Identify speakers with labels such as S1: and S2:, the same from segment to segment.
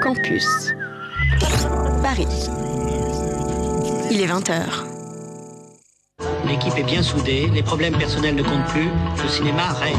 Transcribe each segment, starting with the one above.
S1: Campus. Paris. Il est 20h.
S2: L'équipe est bien soudée, les problèmes personnels ne comptent plus, le cinéma règne.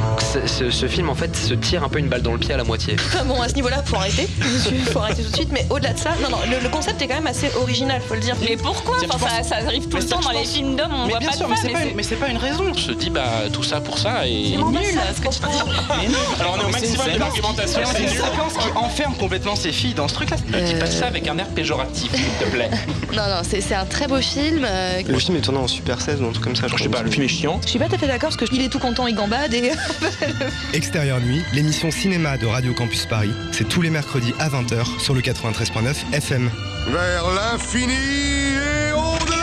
S3: Ce, film en fait se tire un peu une balle dans le pied à la moitié.
S4: Enfin bon, à ce niveau-là, faut arrêter. Faut arrêter tout de suite. Mais au-delà de ça, non, non, le, le concept est quand même assez original, faut le dire.
S5: Mais pourquoi enfin, ça, ça arrive tout le temps dans les
S6: pense-
S5: films d'hommes, on
S6: Mais
S5: voit
S6: bien
S5: pas
S6: sûr,
S5: de
S6: mais pas, une- mais c'est pas une raison. On se dit, bah, tout ça pour ça et.
S4: C'est
S6: nul.
S4: ce que tu dis.
S7: Alors on est au maximum de l'argumentation,
S6: C'est une séquence qui enferme complètement ces filles dans ce truc-là. Ne dis pas ça avec un air péjoratif, s'il te plaît.
S8: Non, non, c'est un très beau film. euh,
S3: Le film est tourné en Super 16 ou comme ça.
S6: Je sais pas, le film est chiant.
S4: Je suis pas tout à fait d'accord parce qu'il est tout content, il gambade et.
S9: Extérieur Nuit, l'émission cinéma de Radio Campus Paris, c'est tous les mercredis à 20h sur le 93.9 FM.
S10: Vers l'infini et au-delà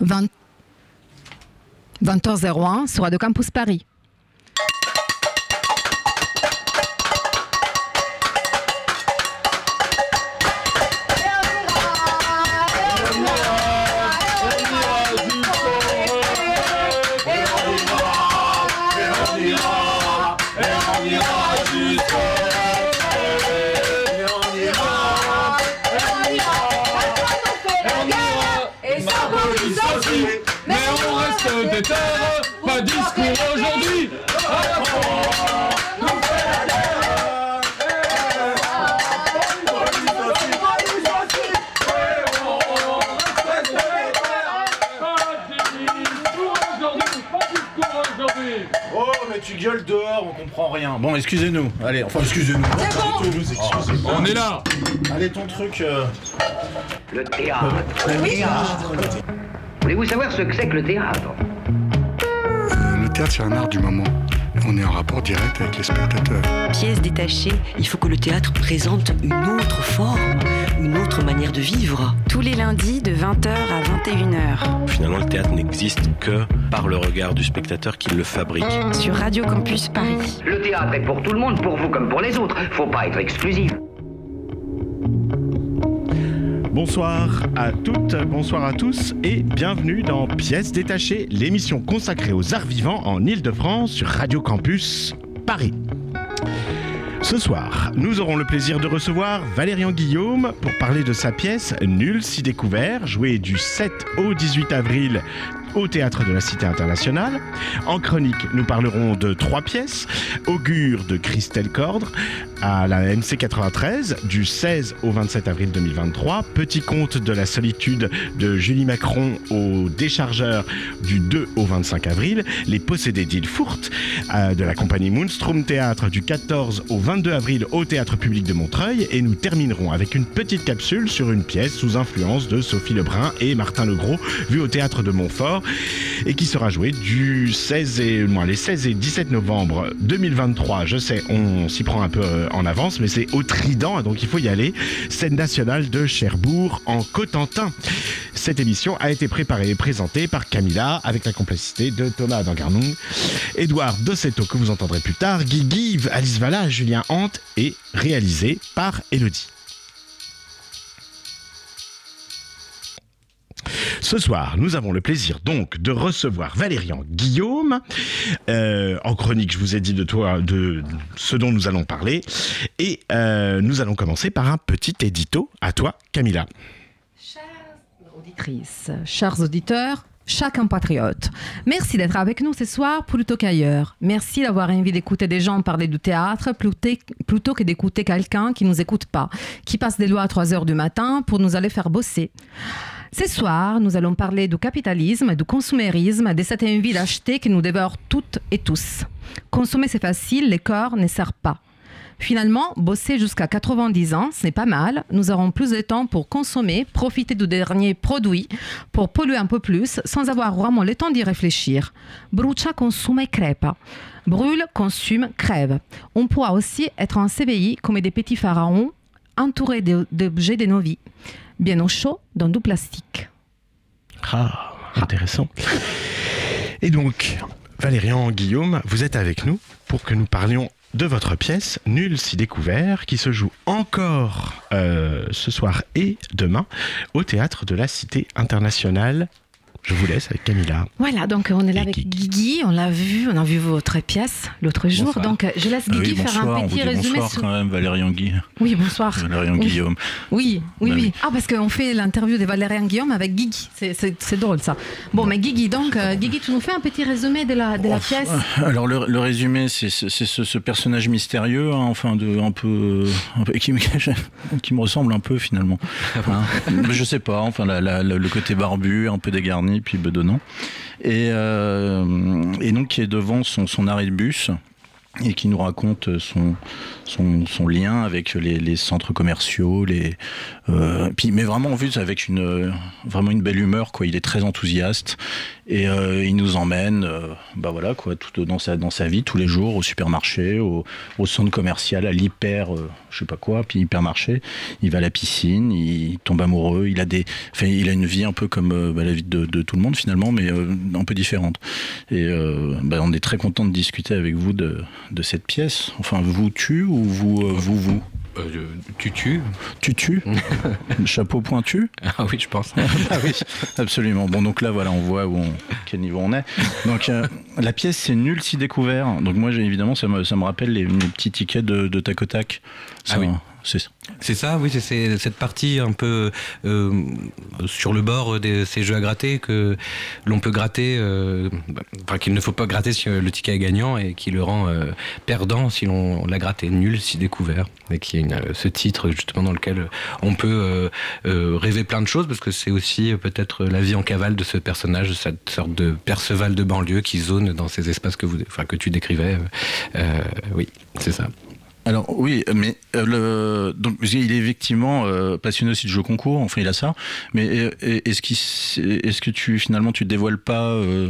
S11: 20... 20h01 sur Radio Campus Paris.
S7: Dehors, on comprend rien. Bon, excusez-nous. Allez, enfin, excusez-nous. Excusez.
S12: On est là.
S7: Allez, ton truc. euh,
S2: Le théâtre. Voulez-vous savoir ce que c'est que le théâtre?
S10: Le théâtre, c'est un art du moment. On est en rapport direct avec les spectateurs.
S13: pièce détachée, il faut que le théâtre présente une autre forme, une autre manière de vivre.
S1: Tous les lundis de 20h à 21h.
S14: Finalement, le théâtre n'existe que par le regard du spectateur qui le fabrique.
S1: Sur Radio Campus Paris.
S2: Le théâtre est pour tout le monde, pour vous comme pour les autres. Faut pas être exclusif.
S15: Bonsoir à toutes, bonsoir à tous et bienvenue dans Pièces détachées, l'émission consacrée aux arts vivants en Ile-de-France sur Radio Campus Paris. Ce soir, nous aurons le plaisir de recevoir Valérian Guillaume pour parler de sa pièce Nul si découvert, jouée du 7 au 18 avril au théâtre de la Cité internationale. En chronique, nous parlerons de trois pièces. Augure de Christelle Cordre à la MC 93 du 16 au 27 avril 2023, Petit conte de la solitude de Julie Macron au déchargeur du 2 au 25 avril, Les possédés d'Ilfurt euh, de la compagnie Moonstrom Théâtre du 14 au 22 avril au théâtre public de Montreuil. Et nous terminerons avec une petite capsule sur une pièce sous influence de Sophie Lebrun et Martin Legros vue au théâtre de Montfort et qui sera jouée du 16 et les 16 et 17 novembre 2023. Je sais, on s'y prend un peu euh, en avance, mais c'est au Trident, donc il faut y aller. Scène nationale de Cherbourg en Cotentin. Cette émission a été préparée et présentée par Camilla avec la complicité de Thomas Dangarnung, Edouard Dossetto que vous entendrez plus tard, Guy Give, Alice Valla, Julien Hant et réalisé par Elodie. Ce soir, nous avons le plaisir donc de recevoir Valérian Guillaume. Euh, en chronique, je vous ai dit de toi, de ce dont nous allons parler. Et euh, nous allons commencer par un petit édito. À toi, Camilla.
S11: Auditrices, chers auditeurs, chers compatriotes, merci d'être avec nous ce soir plutôt qu'ailleurs. Merci d'avoir envie d'écouter des gens parler du théâtre plutôt, plutôt que d'écouter quelqu'un qui nous écoute pas, qui passe des lois à 3 heures du matin pour nous aller faire bosser. Ce soir, nous allons parler du capitalisme, du consumérisme, de cette envie d'acheter qui nous dévore toutes et tous. Consommer, c'est facile, les corps ne servent pas. Finalement, bosser jusqu'à 90 ans, ce n'est pas mal. Nous aurons plus de temps pour consommer, profiter du dernier produit, pour polluer un peu plus, sans avoir vraiment le temps d'y réfléchir. Brucia, crepa. Brûle, consume, crève. On pourra aussi être en CVI comme des petits pharaons, entourés d'objets de nos vies, bien au chaud dans du plastique.
S15: Ah, intéressant. Et donc, Valérian Guillaume, vous êtes avec nous pour que nous parlions de votre pièce Nul si découvert qui se joue encore euh, ce soir et demain au théâtre de la Cité internationale je vous laisse avec Camilla.
S11: Voilà, donc on est là avec Guigui, on l'a vu, on a vu votre pièce l'autre jour.
S7: Bonsoir.
S11: Donc je laisse Guigui
S7: Ah oui,
S11: faire
S7: bonsoir,
S11: un
S7: on
S11: petit
S7: vous dit
S11: résumé.
S7: Bonsoir
S11: sur-
S7: quand même, Valérian Guy.
S11: Oui, bonsoir.
S7: Valérian
S11: Oui.
S7: Guillaume.
S11: Oui, oui, oui. Ah, parce qu'on fait l'interview de Valérian Guillaume avec Guigui. C'est- C'est c'est drôle ça. Bon, mais Guigui, donc, euh, Guigui, tu nous fais un petit résumé de la, de la pièce
S7: Alors le, le résumé, c'est ce, ce personnage mystérieux, hein, enfin de un peu, un peu- qui, me, qui me ressemble un peu finalement. Hein. Mais je sais pas, enfin la- la- la- le côté barbu, un peu dégarni, puis bedonnant, et, euh, et donc qui est devant son arrêt de bus et qui nous raconte son, lien avec les, centres commerciaux, les, euh, puis, mais vraiment en avec une, vraiment une belle humeur, quoi. Il est très enthousiaste et euh, il nous emmène, euh, bah voilà, quoi, tout dans sa, dans sa vie, tous les jours, au supermarché, au, centre commercial, à l'hyper, je sais pas quoi, puis hypermarché. Il va à la piscine, il tombe amoureux, il a des, il a une vie un peu comme bah, la vie de, tout le monde finalement, mais un peu différente. Et bah, on est très content de discuter avec vous de, de cette pièce. Enfin, vous tu ou vous euh, vous vous
S5: tu tues
S7: Tu tues Chapeau pointu
S5: Ah oui, je pense.
S7: ah oui, absolument. Bon, donc là, voilà, on voit où on- quel niveau on est. Donc, euh, la pièce, c'est nul si découvert. Donc, moi, j'ai- évidemment, ça me, ça me rappelle les, les petits tickets de, de tac au tac. Ça,
S5: Ah oui.
S7: C'est ça.
S5: C'est ça, oui, c'est- cette partie un peu euh, sur le bord de ces jeux à gratter que l'on peut gratter, euh, bah, enfin qu'il ne faut pas gratter si euh, le ticket est gagnant et qui le rend perdant si l'on l'a gratté, nul si découvert. Et qui est ce titre justement dans lequel on peut rêver plein de choses parce que c'est aussi peut-être la vie en cavale de ce personnage, cette sorte de Perceval de banlieue qui zone dans ces espaces que, vous, enfin, que tu décrivais. Oui, c'est ça.
S7: Alors oui, mais euh, le, donc il est effectivement euh, passionné aussi de jeux concours. Enfin, il a ça. Mais est-ce s- est-ce que tu finalement tu dévoiles pas euh,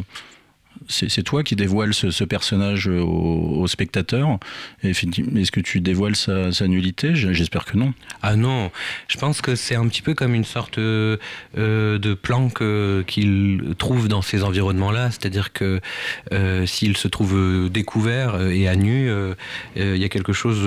S7: c'est, toi qui dévoile ce, personnage au, spectateur. Est-ce que tu dévoiles sa, nullité? J'espère que non.
S5: Ah non, je pense que c'est un petit peu comme une sorte euh, de euh, qu'il trouve dans ces environnements-là, c'est-à-dire que euh, s'il se trouve euh, découvert et à nu, il y a quelque chose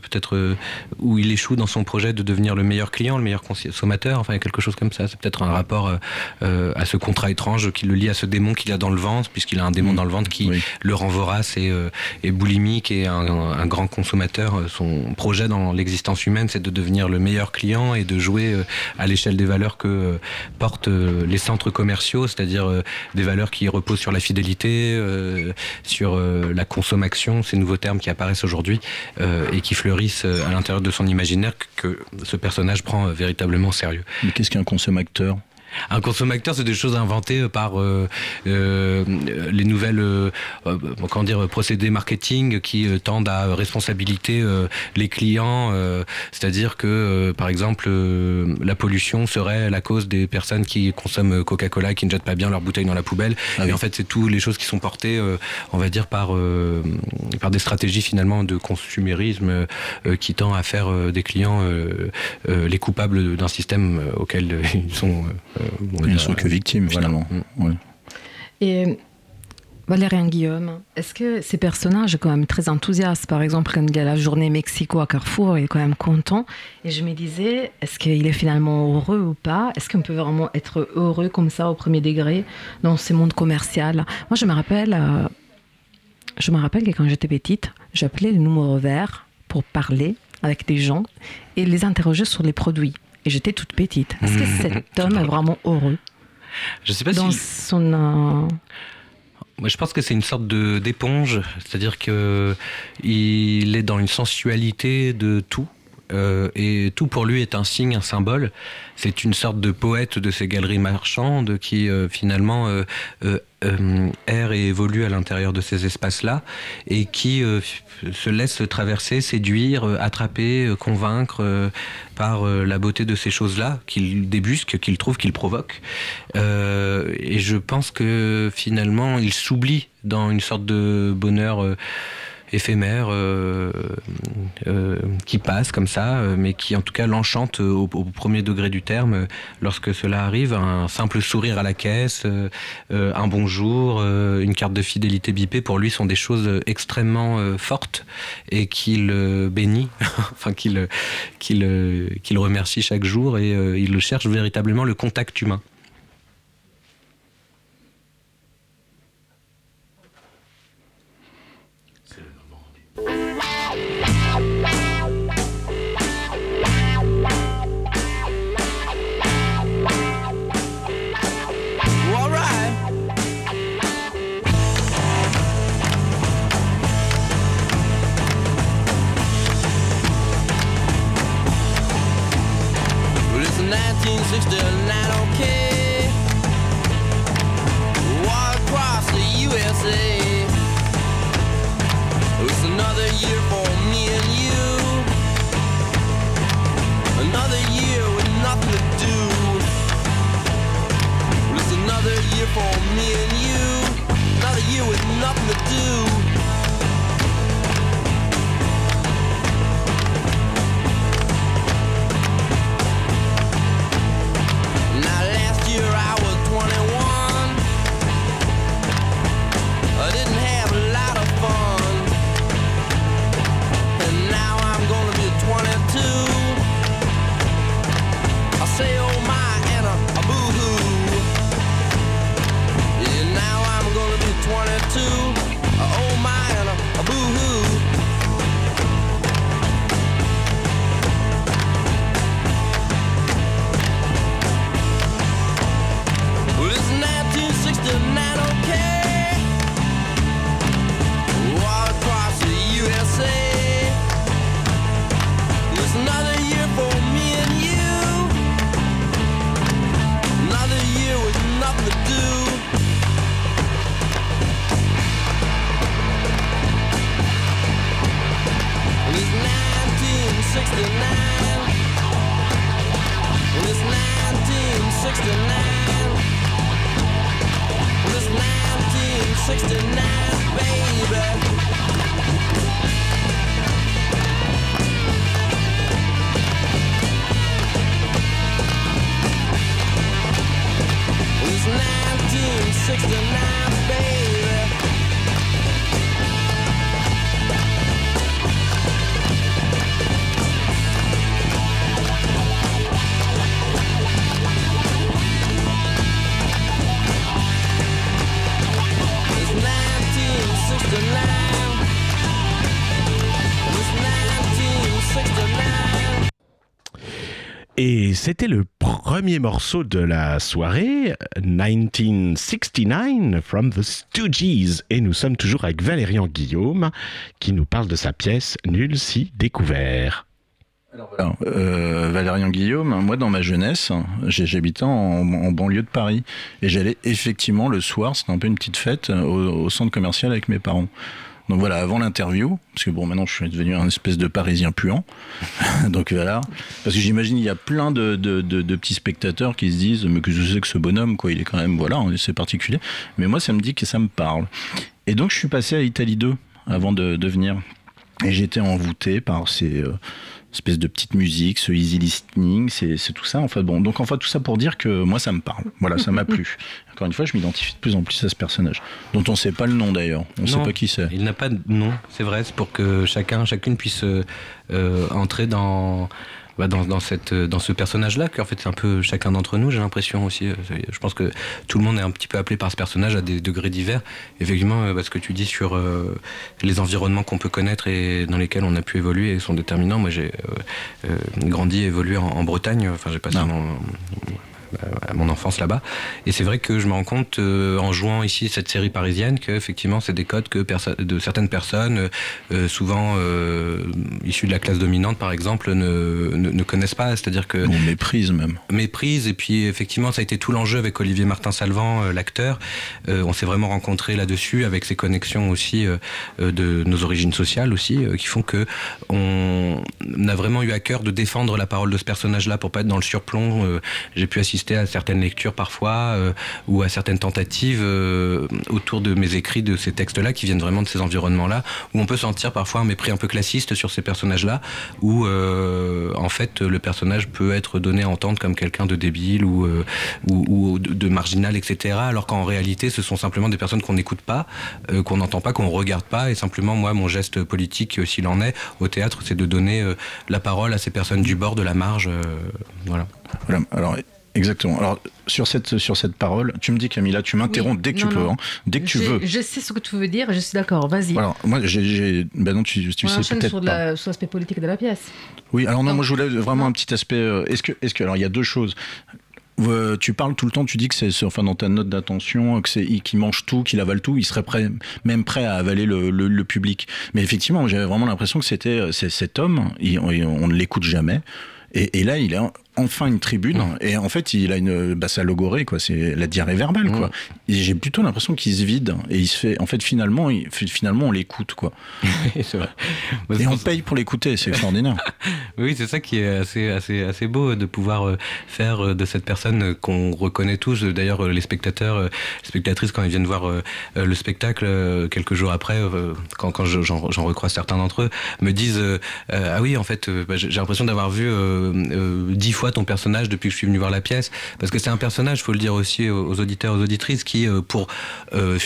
S5: peut-être où il échoue dans son projet de devenir le meilleur client, le meilleur consommateur, enfin il y a quelque chose comme ça, c'est peut-être un rapport à ce contrat étrange qui le lie à ce démon qu'il a dans le ventre, puisqu'il a un démon dans le ventre qui le rend vorace et, euh, et boulimique et un, un grand consommateur. Son projet dans l'existence humaine, c'est de devenir le meilleur client et de jouer euh, à l'échelle des valeurs que euh, portent les centres commerciaux, c'est-à-dire des valeurs qui reposent sur la fidélité, sur la consommation, ces nouveaux termes qui apparaissent aujourd'hui et qui fleurissent à l'intérieur de son imaginaire que, ce personnage prend véritablement au sérieux.
S7: Mais qu'est-ce qu'un consommateur?
S5: Un consommateur, c'est des choses inventées euh, par euh, euh, les nouvelles, euh, euh, comment dire, procédés marketing qui euh, tendent à responsabiliser euh, les clients. euh, C'est-à-dire que, euh, par exemple, euh, la pollution serait la cause des personnes qui consomment Coca-Cola et qui ne jettent pas bien leur bouteille dans la poubelle. et en fait, c'est toutes les choses qui sont portées, euh, on va dire, par euh, par des stratégies finalement de consumérisme qui tend à faire des clients euh, euh, les coupables d'un système auquel ils sont. Euh, on
S7: ne sont que victimes
S5: voilà.
S7: finalement. Ouais.
S11: Et Valérien Guillaume, est-ce que ces personnages quand même très enthousiastes Par exemple, quand il y a la journée Mexico à Carrefour, il est quand même content. Et je me disais, est-ce qu'il est finalement heureux ou pas? Est-ce qu'on peut vraiment être heureux comme ça au premier degré dans ce monde commercial? Moi, je me rappelle, euh, je me rappelle que quand j'étais petite, j'appelais le numéro vert pour parler avec des gens et les interroger sur les produits. Et j'étais toute petite. Est-ce que cet homme est vraiment heureux
S5: Je sais pas
S11: dans
S5: si.
S11: son euh,
S5: Moi, je pense que c'est une sorte de d'éponge, c'est-à-dire que il est dans une sensualité de tout. euh, et tout pour lui est un signe, un symbole. C'est une sorte de poète de ces galeries marchandes qui euh, finalement euh, euh, euh, erre et évolue à l'intérieur de ces espaces-là et qui euh, se laisse traverser, séduire, euh, attraper, convaincre par la beauté de ces choses-là qu'il débusque, qu'il trouve, qu'il provoque. Euh, et je pense que finalement, il s'oublie dans une sorte de bonheur éphémère euh, euh, qui passe comme ça, euh, mais qui en tout cas l'enchante au, premier degré du terme lorsque cela arrive. Un simple sourire à la caisse, un bonjour, une carte de fidélité bipée, pour lui sont des choses extrêmement fortes et qu'il bénit, enfin qu'il remercie chaque jour et il cherche véritablement le contact humain.
S15: C'était le premier morceau de la soirée, 1969 from the Stooges. Et nous sommes toujours avec Valérian Guillaume qui nous parle de sa pièce Nul si découvert.
S7: Voilà. Euh, Valérian Guillaume, moi dans ma jeunesse, j'habitais en, en banlieue de Paris et j'allais effectivement le soir, c'était un peu une petite fête au centre commercial avec mes parents. Donc voilà, avant l'interview, parce que bon, maintenant je suis devenu un espèce de Parisien puant. Donc voilà, parce que j'imagine il y a plein de, petits spectateurs qui se disent, mais que je sais que ce bonhomme, quoi, il est quand même, voilà, c'est particulier. Mais moi, ça me dit que ça me parle. Et donc je suis passé à Italie 2 avant de, de venir. Et j'étais envoûté par ces euh, espèces de petites musiques, ce easy listening, c'est tout ça. En fait, bon, donc en fait tout ça pour dire que moi ça me parle. Voilà, ça m'a plu. Encore une fois, je m'identifie de plus en plus à ce personnage, dont on ne sait pas le nom d'ailleurs. On ne sait pas qui c'est.
S5: Il n'a pas de nom, c'est vrai, c'est pour que chacun, chacune puisse euh, euh, entrer dans, bah, dans, dans, cette, dans ce personnage-là, qu'en fait c'est un peu chacun d'entre nous, j'ai l'impression aussi. euh, Je pense que tout le monde est un petit peu appelé par ce personnage à des degrés divers. Effectivement, euh, bah, ce que tu dis sur euh, les environnements qu'on peut connaître et dans lesquels on a pu évoluer sont déterminants. Moi j'ai euh, euh, grandi et évolué en, en Bretagne, enfin j'ai passé mon, à mon enfance là-bas. Et c'est vrai que je me rends compte euh, en jouant ici cette série parisienne que effectivement c'est des codes que de certaines personnes, euh, souvent euh, issues de la classe dominante par exemple, ne, ne, ne connaissent pas. C'est-à-dire que
S7: on méprise même.
S5: Méprise. Et puis effectivement ça a été tout l'enjeu avec Olivier Martin Salvant, l'acteur. On s'est vraiment rencontré là-dessus avec ses connexions aussi de nos origines sociales aussi, qui font que on a vraiment eu à cœur de défendre la parole de ce personnage-là pour pas être dans le surplomb. J'ai pu assister à certaines lectures parfois euh, ou à certaines tentatives euh, autour de mes écrits de ces textes-là qui viennent vraiment de ces environnements-là où on peut sentir parfois un mépris un peu classiste sur ces personnages-là où euh, en fait le personnage peut être donné à entendre comme quelqu'un de débile ou, de, marginal, etc. Alors qu'en réalité ce sont simplement des personnes qu'on n'écoute pas, qu'on n'entend pas, qu'on regarde pas et simplement moi mon geste politique s'il en est au théâtre c'est de donner la parole à ces personnes du bord de la marge. Voilà.
S7: Alors, Exactement. Alors, sur cette, sur cette parole, tu me dis, Camilla, tu m'interromps
S11: Oui.
S7: dès que
S11: Non,
S7: tu peux. hein. Dès que tu veux.
S11: Je sais ce que tu veux dire, je suis d'accord, vas-y.
S7: Alors, moi, j'ai. Ben non, tu, tu
S11: On
S7: sais peut-être
S11: sur, la- sur l'aspect politique de la pièce.
S7: Oui, alors non, moi je voulais vraiment un petit aspect. euh, Est-ce que, est-ce que, alors il y a deux choses. Euh, tu parles tout le temps, tu dis que c'est, enfin dans ta note d'attention, que c'est qu'il mange tout, qu'il avale tout, il serait prêt, même prêt à avaler le, le- le public. Mais effectivement, j'avais vraiment l'impression que c'était euh, cet homme, il- on, on ne l'écoute jamais. Et, et là, il a enfin une tribune. Et en fait, il a une, bah, ça logorée, quoi. C'est la diarrhée verbale, quoi. Et j'ai plutôt l'impression qu'il se vide. Et il se fait, en fait, finalement, il, finalement, on l'écoute, quoi.
S5: vrai.
S7: Et on paye pour l'écouter, c'est extraordinaire.
S5: Oui, c'est ça qui est assez, assez, assez beau de pouvoir euh, faire euh, de cette personne euh, qu'on reconnaît tous. D'ailleurs, les spectateurs, les spectatrices, quand ils viennent voir le spectacle quelques jours après, quand, quand je- j'en recroise certains d'entre eux, me disent Ah oui, en fait, bah, j'ai l'impression d'avoir vu dix fois ton personnage depuis que je suis venu voir la pièce. Parce que c'est un personnage, faut le dire aussi aux auditeurs, aux auditrices, qui, euh, pour euh,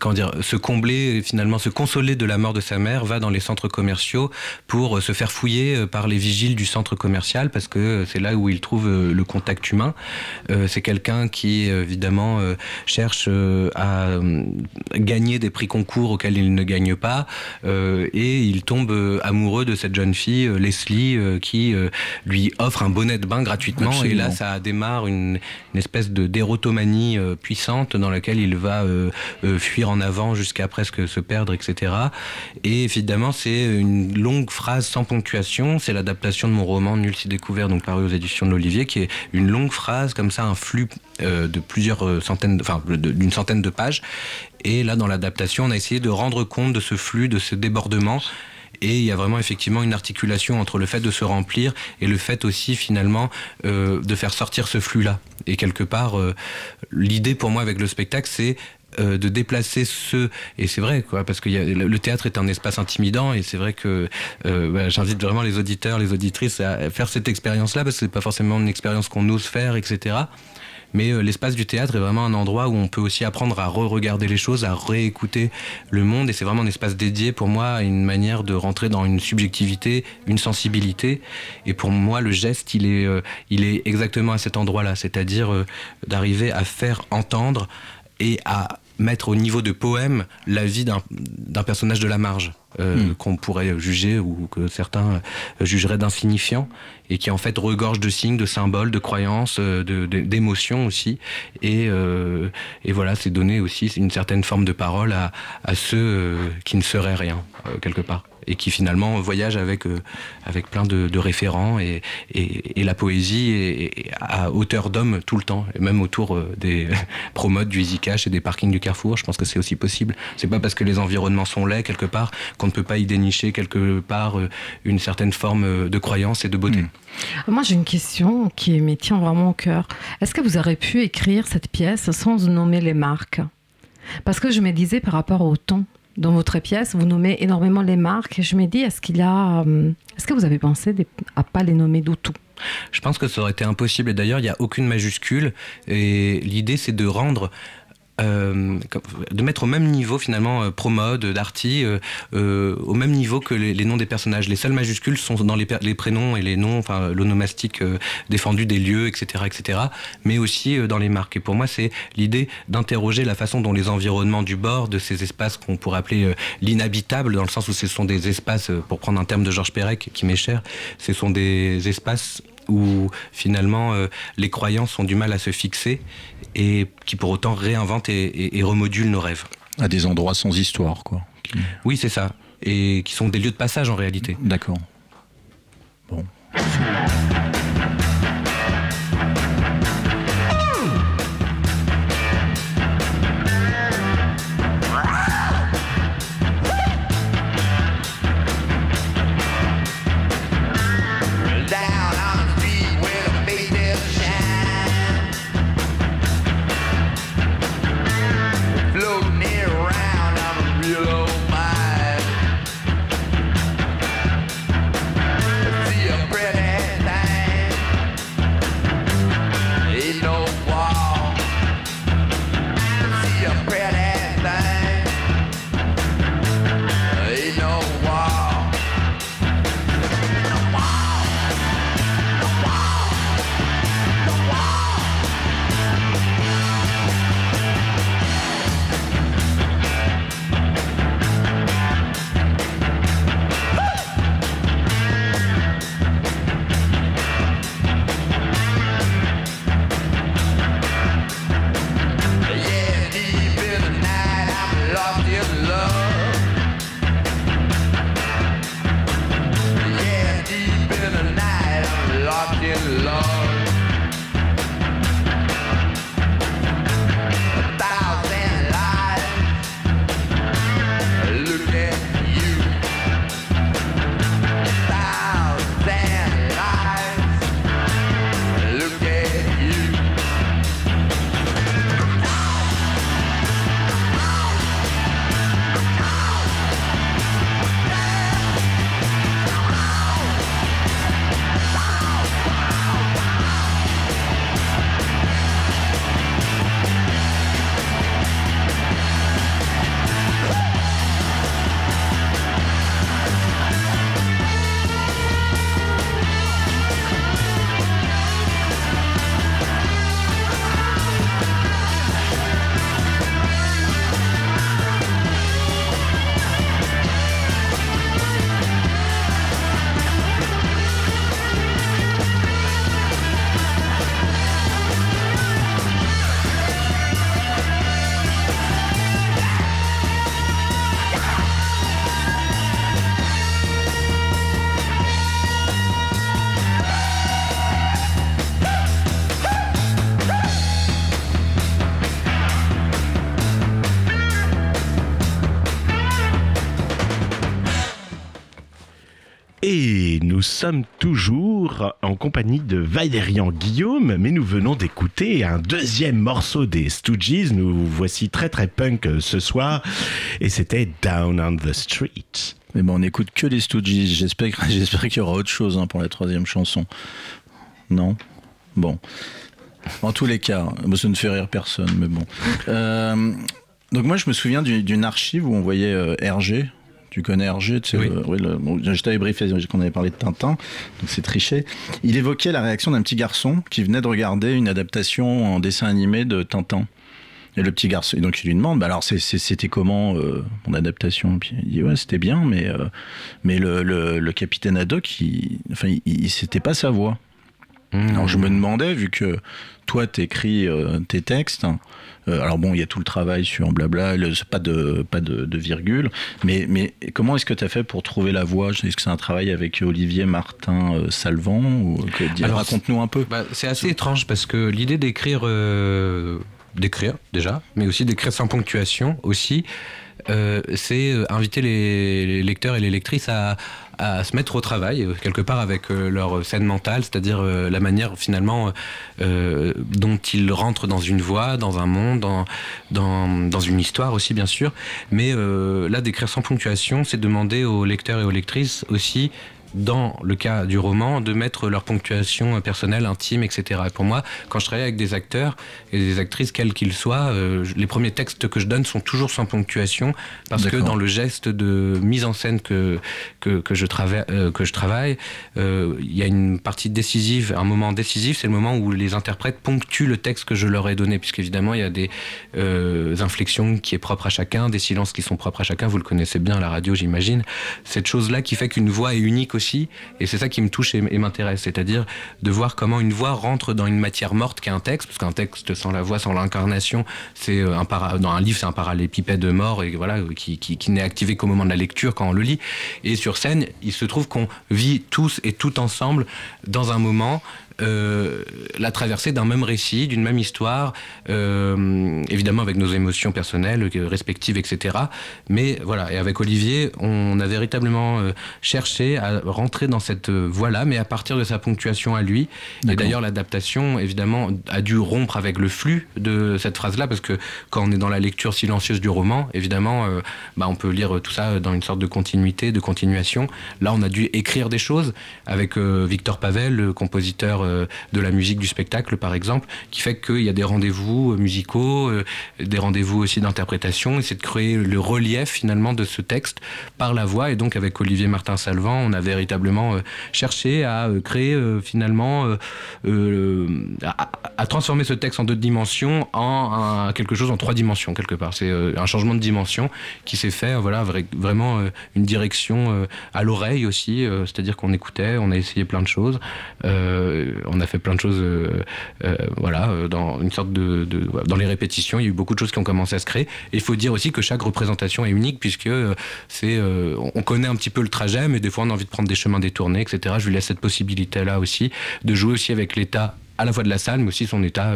S5: comment dire, se combler, finalement, se consoler de la mort de sa mère, va dans les centres commerciaux pour euh, se faire fouiller par les vigiles du centre commercial parce que c'est là où il trouve le contact humain. C'est quelqu'un qui évidemment cherche à gagner des prix concours auxquels il ne gagne pas et il tombe amoureux de cette jeune fille Leslie qui lui offre un bonnet de bain gratuitement.
S7: Absolument.
S5: et là ça démarre une, une espèce de d'érotomanie euh, puissante dans laquelle il va euh, euh, fuir en avant jusqu'à presque se perdre etc et évidemment c'est une longue phrase sans ponctuation. C'est l'adaptation de mon roman Nul si découvert donc paru aux éditions de l'Olivier qui est une longue phrase comme ça un flux de plusieurs centaines enfin d'une centaine de pages. Et là dans l'adaptation on a essayé de rendre compte de ce flux de ce débordement et il y a vraiment effectivement une articulation entre le fait de se remplir et le fait aussi finalement euh, de faire sortir ce flux-là. Et quelque part, euh, l'idée pour moi avec le spectacle, c'est euh, de déplacer ce et c'est vrai quoi parce que le théâtre est un espace intimidant et c'est vrai que bah, j'invite vraiment les auditeurs les auditrices à faire cette expérience là parce que c'est pas forcément une expérience qu'on ose faire etc mais euh, l'espace du théâtre est vraiment un endroit où on peut aussi apprendre à re-regarder les choses, à réécouter le monde. Et c'est vraiment un espace dédié pour moi à une manière de rentrer dans une subjectivité, une sensibilité. Et pour moi, le geste, il est, euh, il est exactement à cet endroit-là, c'est-à-dire euh, d'arriver à faire entendre et à mettre au niveau de poème la vie d'un d'un personnage de la marge euh, qu'on pourrait juger ou que certains euh, jugeraient d'insignifiant et qui en fait regorge de signes, de symboles, de croyances, euh, de- de- d'émotions aussi. Et, euh, et voilà c'est donner aussi une certaine forme de parole à, à ceux euh, qui ne seraient rien quelque part et qui finalement voyagent avec, euh, avec plein de, référents et, et, la poésie à hauteur d'homme tout le temps, et même autour euh, des promotes du Cash et des parkings du Carrefour. Je pense que c'est aussi possible. C'est pas parce que les environnements sont laids quelque part qu'on ne peut pas y dénicher quelque part euh, une certaine forme de croyance et de beauté.
S11: Moi, j'ai une question qui me tient vraiment au cœur. Est-ce que vous aurez pu écrire cette pièce sans nommer les marques? Parce que je me disais par rapport au ton. Dans votre pièce, vous nommez énormément les marques je me dis, est-ce qu'il y a, euh, est-ce que vous avez pensé à pas les nommer du tout?
S5: Je pense que ça aurait été impossible. Et d'ailleurs, il n'y a aucune majuscule. Et l'idée, c'est de rendre. Euh, de mettre au même niveau finalement euh, Promode, Darty, euh, au même niveau que les, noms des personnages. Les seules majuscules sont dans les, prénoms et les noms, enfin l'onomastique défendu des lieux, etc., etc., mais aussi dans les marques. Et pour moi, c'est l'idée d'interroger la façon dont les environnements du bord, de ces espaces qu'on pourrait appeler l'inhabitable, dans le sens où ce sont des espaces, pour prendre un terme de Georges Perec qui m'est cher, ce sont des espaces où finalement euh, les croyances ont du mal à se fixer et qui pour autant réinventent et, et- et remodulent nos rêves.
S7: À des endroits sans histoire, quoi.
S5: Oui, c'est ça. Et qui sont des lieux de passage en réalité.
S7: D'accord.
S16: Down
S15: sommes toujours en compagnie de Valérian Guillaume, mais nous venons d'écouter un deuxième morceau des Stooges. Nous voici très très punk euh, ce soir, et c'était Down on the Street.
S7: Mais bon, on n'écoute que les Stooges. J'espère, j'espère qu'il y aura autre chose hein, pour la troisième chanson. Non? Bon. En tous les cas, ça ne fait rire personne, mais bon. Euh, donc moi, je me souviens du- d'une archive où on voyait euh, Hergé. Tu connais Hergé tu sais,
S5: Oui.
S7: le- bon, Je t'avais briefé qu'on avait parlé de Tintin, donc c'est triché. Il évoquait la réaction d'un petit garçon qui venait de regarder une adaptation en dessin animé de Tintin. Et le petit garçon, et donc il lui demande, bah alors c'était comment euh, mon adaptation? Puis il dit ouais c'était bien, mais euh, mais le, le, le capitaine Haddock, il, enfin il, il- c'était pas sa voix. Alors je me demandais, vu que toi t'écris euh, tes textes, euh, alors bon il y a tout le travail sur blabla, le- pas de pas de, de virgule, mais mais comment est-ce que tu as fait pour trouver la voix Est-ce que c'est un travail avec Olivier Martin euh, Salvant ou que, dis-
S5: Alors,
S7: raconte-nous un peu.
S5: Bah, c'est assez étrange parce que l'idée d'écrire, euh, d'écrire déjà, mais aussi d'écrire sans ponctuation aussi, euh, c'est euh, inviter les, lecteurs et les lectrices à, se mettre au travail euh, quelque part avec leur scène mentale, c'est-à-dire la manière finalement dont ils rentrent dans une voie, dans un monde, dans, une histoire aussi bien sûr. Mais là, d'écrire sans ponctuation, c'est demander aux lecteurs et aux lectrices aussi dans le cas du roman, de mettre leur ponctuation personnelle, intime, etc. Et pour moi, quand je travaille avec des acteurs et des actrices, quels qu'ils soient, euh, les premiers textes que je donne sont toujours sans ponctuation, parce que dans le geste de mise en scène que, que, que je, travaille, euh, que je travaille, euh, il y a une partie décisive, un moment décisif, c'est le moment où les interprètes ponctuent le texte que je leur ai donné, puisqu'évidemment, il y a des inflexions qui est propre à chacun, des silences qui sont propres à chacun, vous le connaissez bien à la radio, j'imagine. Cette chose-là qui fait qu'une voix est unique aussi, et c'est ça qui me touche et, m'intéresse, c'est-à-dire de voir comment une voix rentre dans une matière morte qu'est un texte, parce qu'un texte sans la voix, sans l'incarnation, c'est euh, un dans un livre, c'est un parallépipède mort et voilà qui n'est activé qu'au moment de la lecture quand on le lit. Et sur scène, il se trouve qu'on vit tous et tout ensemble dans un moment euh, la traversée d'un même récit, d'une même histoire, euh, évidemment avec nos émotions personnelles, euh, respectives, etc. Mais voilà, et avec Olivier, on a véritablement euh, cherché à rentrer dans cette voie-là, mais à partir de sa ponctuation à lui. Et d'ailleurs, l'adaptation, évidemment, a dû rompre avec le flux de cette phrase-là, parce que quand on est dans la lecture silencieuse du roman, évidemment, bah, on peut lire tout ça dans une sorte de continuité, de continuation. Là, on a dû écrire des choses avec Victor Pavel, le compositeur de la musique du spectacle, par exemple, qui fait qu'il y a des rendez-vous euh, musicaux, euh, des rendez-vous aussi d'interprétation, et c'est de créer le relief finalement de ce texte par la voix. Et donc, avec Olivier Martin Salvant, on a véritablement euh, cherché à euh, créer euh, finalement, euh, euh, à, transformer ce texte en deux dimensions en quelque chose en trois dimensions, quelque part. C'est euh, un changement de dimension qui s'est fait, voilà, vra- vraiment euh, une direction euh, à l'oreille aussi, euh, c'est-à-dire qu'on écoutait, on a essayé plein de choses, euh, on a fait plein de choses, euh, euh, voilà, euh, dans une sorte de, dans les répétitions, il y a eu beaucoup de choses qui ont commencé à se créer. Et il faut dire aussi que chaque représentation est unique puisque c'est, on connaît un petit peu le trajet, mais des fois on a envie de prendre des chemins détournés, etc. Je lui laisse cette possibilité-là aussi de jouer aussi avec l'état à la fois de la salle, mais aussi son état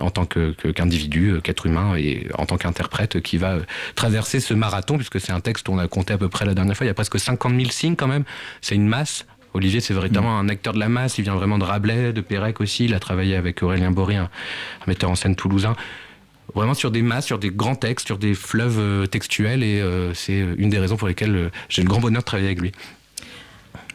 S5: en tant qu'individu, qu'être humain et en tant qu'interprète qui va traverser ce marathon, puisque c'est un texte on a compté à peu près la dernière fois, il y a presque 50 000 signes quand même, c'est une masse. Olivier, c'est véritablement un acteur de la masse, il vient vraiment de Rabelais, de Pérec aussi, il a travaillé avec Aurélien Bory, un, metteur en scène toulousain. Vraiment sur des masses, sur des grands textes, sur des fleuves euh, textuels, et euh, c'est une des raisons pour lesquelles euh, j'ai le grand bonheur de travailler avec lui.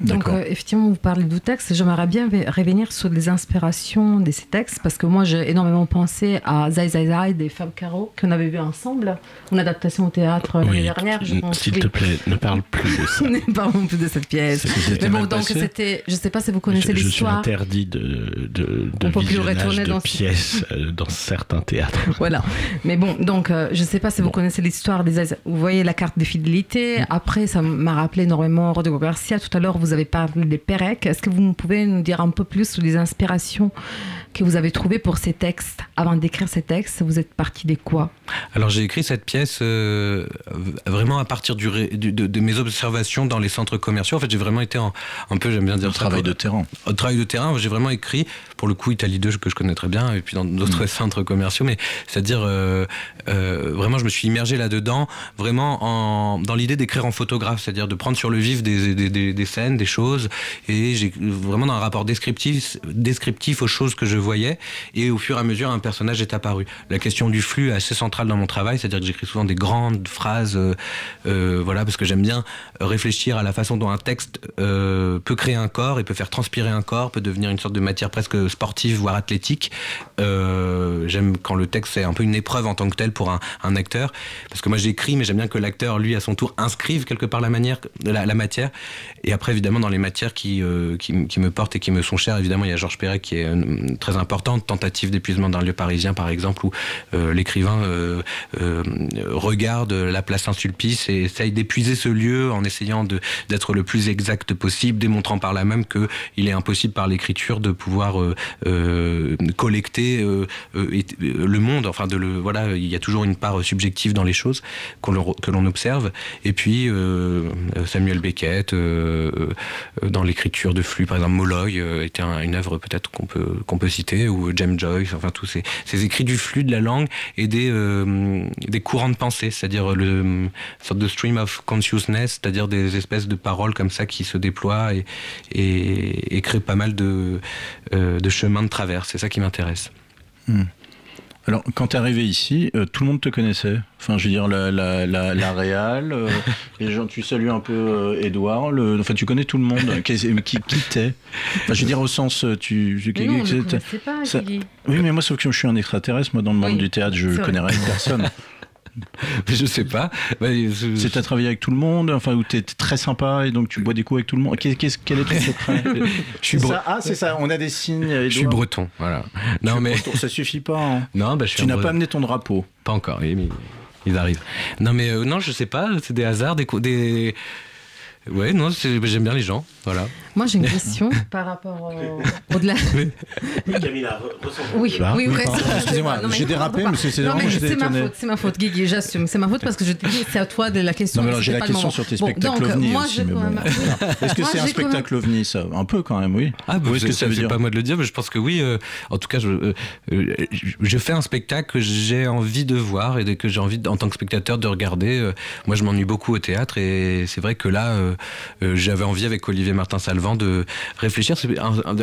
S11: Donc, euh, effectivement, vous parlez du texte. J'aimerais bien ve- revenir sur les inspirations de ces textes parce que moi, j'ai énormément pensé à Zai Zai Zai des Fab Caro qu'on avait vu ensemble, une adaptation au théâtre l'année dernière.
S15: S'il te plaît, ne parle plus de ça.
S11: Ne parlons plus de cette pièce. Mais bon, donc c'était. Je sais pas si vous connaissez
S15: je, je suis
S11: l'histoire.
S15: interdit de, de, de
S11: On peut plus
S15: visionnage
S11: retourner
S15: de
S11: dans ce-
S15: pièces euh, dans certains théâtres.
S11: Voilà. Mais bon, donc, euh, je ne sais pas si vous connaissez l'histoire des. Vous voyez la carte de fidélité. Après, ça m'a rappelé énormément Rodrigo Garcia. Tout à l'heure, vous vous avez parlé des Pérec. Est-ce que vous pouvez nous dire un peu plus sur les inspirations que vous avez trouvées pour ces textes? Avant d'écrire ces textes, vous êtes parti de quoi?
S5: Alors j'ai écrit cette pièce euh, vraiment à partir du, ré- du- de, de mes observations dans les centres commerciaux. En fait, j'ai vraiment été en, un peu, j'aime bien dire, ça,
S7: travail de terrain.
S5: Au travail de terrain, j'ai vraiment écrit, pour le coup, Italie 2, que je connais très bien, et puis dans d'autres centres commerciaux, mais c'est-à-dire, euh, euh, vraiment, je me suis immergé là-dedans, vraiment en, dans l'idée d'écrire en photographe, c'est-à-dire de prendre sur le vif des, des, des- des scènes, des choses, et j'ai vraiment dans un rapport descriptif, descriptif aux choses que je voyais, et au fur et à mesure, un personnage est apparu. La question du flux est assez centrale dans mon travail, c'est-à-dire que j'écris souvent des grandes phrases, euh, euh, voilà, parce que j'aime bien réfléchir à la façon dont un texte euh, peut créer un corps et peut faire transpirer un corps, peut devenir une sorte de matière presque sportive, voire athlétique. J'aime quand le texte est un peu une épreuve en tant que tel pour un, un acteur, parce que moi j'écris, mais j'aime bien que l'acteur, lui, à son tour, inscrive quelque part la, manière, la, la matière. Et après, évidemment, dans les matières qui, euh, qui, qui me portent et qui me sont chères, évidemment, il y a Georges Perret qui est euh, très importante, tentative d'épuisement d'un lieu parisien, par exemple, où euh, l'écrivain regarde la place Saint-Sulpice et essaye d'épuiser ce lieu en essayant d'être le plus exact possible, démontrant par là même qu'il est impossible par l'écriture de pouvoir collecter le monde. Enfin, de le voilà, il y a toujours une part subjective dans les choses que l'on observe. Et puis Samuel Beckett, dans l'écriture de flux, par exemple, Molloy euh, était un- une œuvre peut-être qu'on peut qu'on peut citer, ou James Joyce, enfin tous ces, écrits du flux de la langue et des euh, courants de pensée, c'est-à-dire le sorte de stream of consciousness, c'est-à-dire des espèces de paroles comme ça qui se déploient et et, créent pas mal de euh, de chemins de travers. C'est ça qui m'intéresse.
S7: Hmm. Alors, quand t'es arrivé ici, euh, tout le monde te connaissait. Enfin, je veux dire, la, la, la, la réal, euh, les gens, tu salues un peu euh, Edouard, le, enfin, tu connais tout le monde. qui, qui, qui t'es? Enfin, je veux dire, au sens, euh, tu. je-
S11: Mais non, on ne pas,
S7: ça-. Oui, mais moi, sauf que je suis un extraterrestre, moi, dans le monde
S11: Oui,
S7: du théâtre, je
S11: vrai.
S7: connais rien de personne.
S5: je sais pas.
S7: C'est t'as travaillé avec tout le monde, enfin, où t'es t'es très sympa et donc tu bois des coups avec tout le monde. Qu'est- qu'est-ce- quel est ton secret
S5: Je suis
S7: ça Ah, c'est ça, on a des signes.
S5: Je suis breton, voilà. Non mais
S7: Breton, ça suffit pas. hein.
S5: non, bah, je suis
S7: Tu n'as pas amené ton drapeau.
S5: Pas encore, oui, mais ils arrivent. Non, mais euh, non, je sais pas, c'est des hasards, des. des... Ouais, non, j'aime bien les gens, voilà.
S11: Moi, j'ai une question par rapport au- au-delà.
S14: Camilla,
S11: Oui,
S7: Bah,
S11: oui,
S7: oui,
S11: ça,
S7: excusez-moi, j'ai dérapé, mais c'est- vraiment
S11: c'est ma
S7: étonné.
S11: faute, c'est ma faute, Guigui, j'assume. C'est ma faute parce que je te dis, c'est à toi de la question.
S7: Non, mais j'ai la question sur tes
S11: Bon,
S7: spectacles
S11: donc,
S7: ovni
S11: moi,
S7: aussi.
S11: je-
S7: mais bon.
S11: moi,
S7: Est-ce que c'est un spectacle ovni, ça? Un peu quand même, oui.
S5: Ah, bah,
S7: que
S5: c'est
S7: ça veut dire
S5: pas moi de le dire, mais je pense que oui. euh, en tout cas, je, euh, je fais un spectacle que j'ai envie de voir et que j'ai envie, en tant que spectateur, de regarder. Euh, Moi, je m'ennuie beaucoup au théâtre et c'est vrai que là, j'avais envie avec Olivier Martin-Salvant de réfléchir.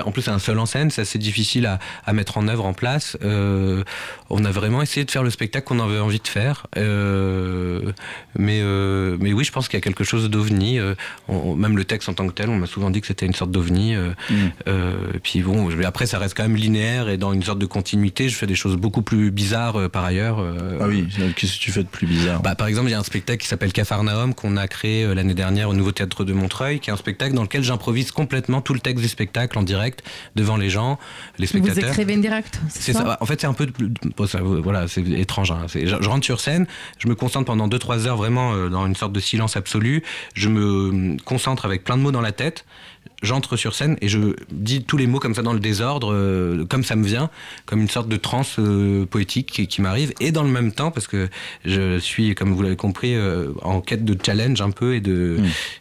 S5: En plus, c'est un seul en scène, c'est assez difficile à, à mettre en œuvre, en place. Euh, on a vraiment essayé de faire le spectacle qu'on avait envie de faire. Euh, mais, euh, mais oui, je pense qu'il y a quelque chose d'ovni. Euh, même le texte en tant que tel, on m'a souvent dit que c'était une sorte d'ovni. Euh, euh, et puis bon, après, ça reste quand même linéaire et dans une sorte de continuité. Je fais des choses beaucoup plus bizarres euh, par ailleurs. euh,
S7: Ah oui, qu'est-ce que tu fais de plus bizarre?
S5: Bah, par exemple, il y a un spectacle qui s'appelle Capharnaüm qu'on a créé euh, l'année dernière au Nouveau Théâtre de Montreuil, qui est un spectacle dans lequel j'improvise complètement tout le texte du spectacle en direct devant les gens, les
S11: Vous
S5: spectateurs.
S11: écrivez en direct
S5: C'est ça. En fait, c'est un peu, de- bon, ça, voilà, c'est étrange. hein. Je rentre sur scène, je me concentre pendant 2-3 heures vraiment euh, dans une sorte de silence absolu. Je me euh, concentre avec plein de mots dans la tête. J'entre sur scène et je dis tous les mots comme ça dans le désordre, euh, comme ça me vient, comme une sorte de transe euh, poétique qui, qui m'arrive. Et dans le même temps, parce que je suis, comme vous l'avez compris, euh, en quête de challenge un peu et de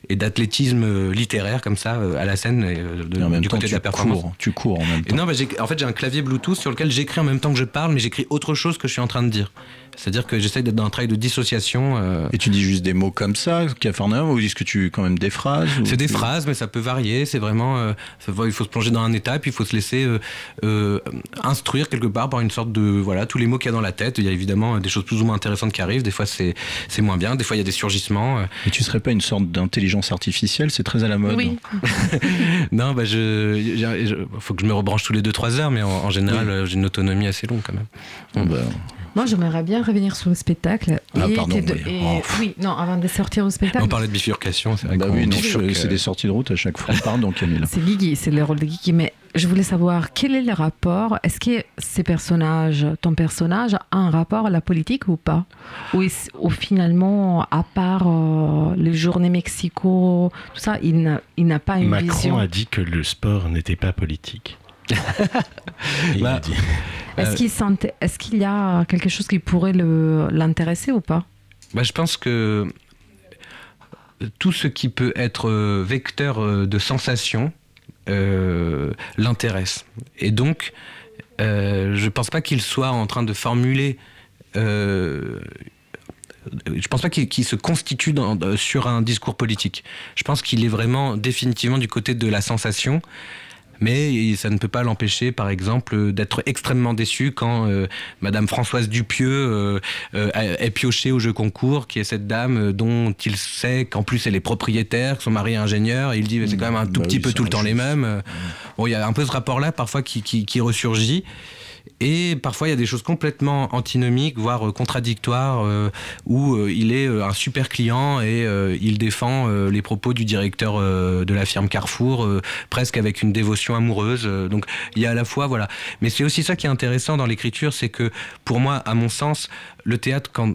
S5: et d'athlétisme euh, littéraire comme ça euh, à la scène euh, de-
S7: en même
S5: du
S7: temps,
S5: côté de la performance.
S7: cours, tu cours en même
S5: Et non, bah, en fait, j'ai un clavier Bluetooth sur lequel j'écris en même temps que je parle, mais j'écris autre chose que je suis en train de dire. C'est-à-dire que j'essaye d'être dans un travail de dissociation. euh,
S7: Et tu dis juste des mots comme ça, Capharnaüm, ou est-ce que tu quand même des phrases ou-
S5: C'est des phrases, mais ça peut varier. C'est vraiment, euh, ça il faut se plonger dans un état, puis il faut se laisser euh, euh, instruire quelque part par une sorte de voilà tous les mots qu'il y a dans la tête. Il y a évidemment des choses plus ou moins intéressantes qui arrivent. Des fois c'est c'est moins bien. Des fois il y a des surgissements. euh.
S7: Et tu serais pas une sorte d'intelligence artificielle C'est très à la mode.
S11: Oui.
S5: non, bah je, j'ai- je- faut que je me rebranche tous les 2-3 heures, mais en, en général j'ai une autonomie assez longue quand même.
S7: Bon, bah,
S11: Moi, j'aimerais bien revenir sur le spectacle.
S5: Ah,
S11: Et
S5: pardon, oui.
S11: et-
S5: Oh.
S11: oui, non, avant de sortir au spectacle.
S5: On parlait de bifurcation, c'est vrai
S7: bah oui, c'est des sorties de route à chaque fois. Pardon, Camille.
S11: C'est Guigui, c'est le rôle de Guigui. Mais je voulais savoir quel est le rapport. Est-ce que ces personnages, ton personnage, a un rapport à la politique ou pas? Ou, est- ou finalement, à part euh, les journées Mexico, tout ça, il n'a il n'a pas une
S15: Macron
S11: vision?
S15: a dit que le sport n'était pas politique.
S5: Bah,
S15: a dit.
S11: Est-ce qu'il y a quelque chose qui pourrait l'intéresser ou pas?
S5: Bah, je pense que tout ce qui peut être euh, vecteur euh, de sensation euh, l'intéresse. Et donc, euh, je pense pas qu'il soit en train de formuler. euh, je pense pas qu'il se constitue dans- euh, sur un discours politique. Je pense qu'il est vraiment définitivement du côté de la sensation. Mais ça ne peut pas l'empêcher, par exemple, d'être extrêmement déçu quand euh, Madame Françoise Dupieux euh, euh, est piochée au jeu concours, qui est cette dame euh, dont il sait qu'en plus elle est propriétaire, que son mari est ingénieur, et il dit c'est quand même un tout
S7: Bah
S5: petit
S7: oui,
S5: peu tout le temps les mêmes. Euh, Bon, il y a un peu ce rapport-là parfois qui, qui, qui ressurgit. Et parfois, il y a des choses complètement antinomiques, voire euh, contradictoires, euh, où euh, il est un super client et il défend les propos du directeur de la firme Carrefour, presque avec une dévotion amoureuse. Donc, il y a à la fois, voilà. Mais c'est aussi ça qui est intéressant dans l'écriture, c'est que, pour moi, à mon sens, le théâtre, quand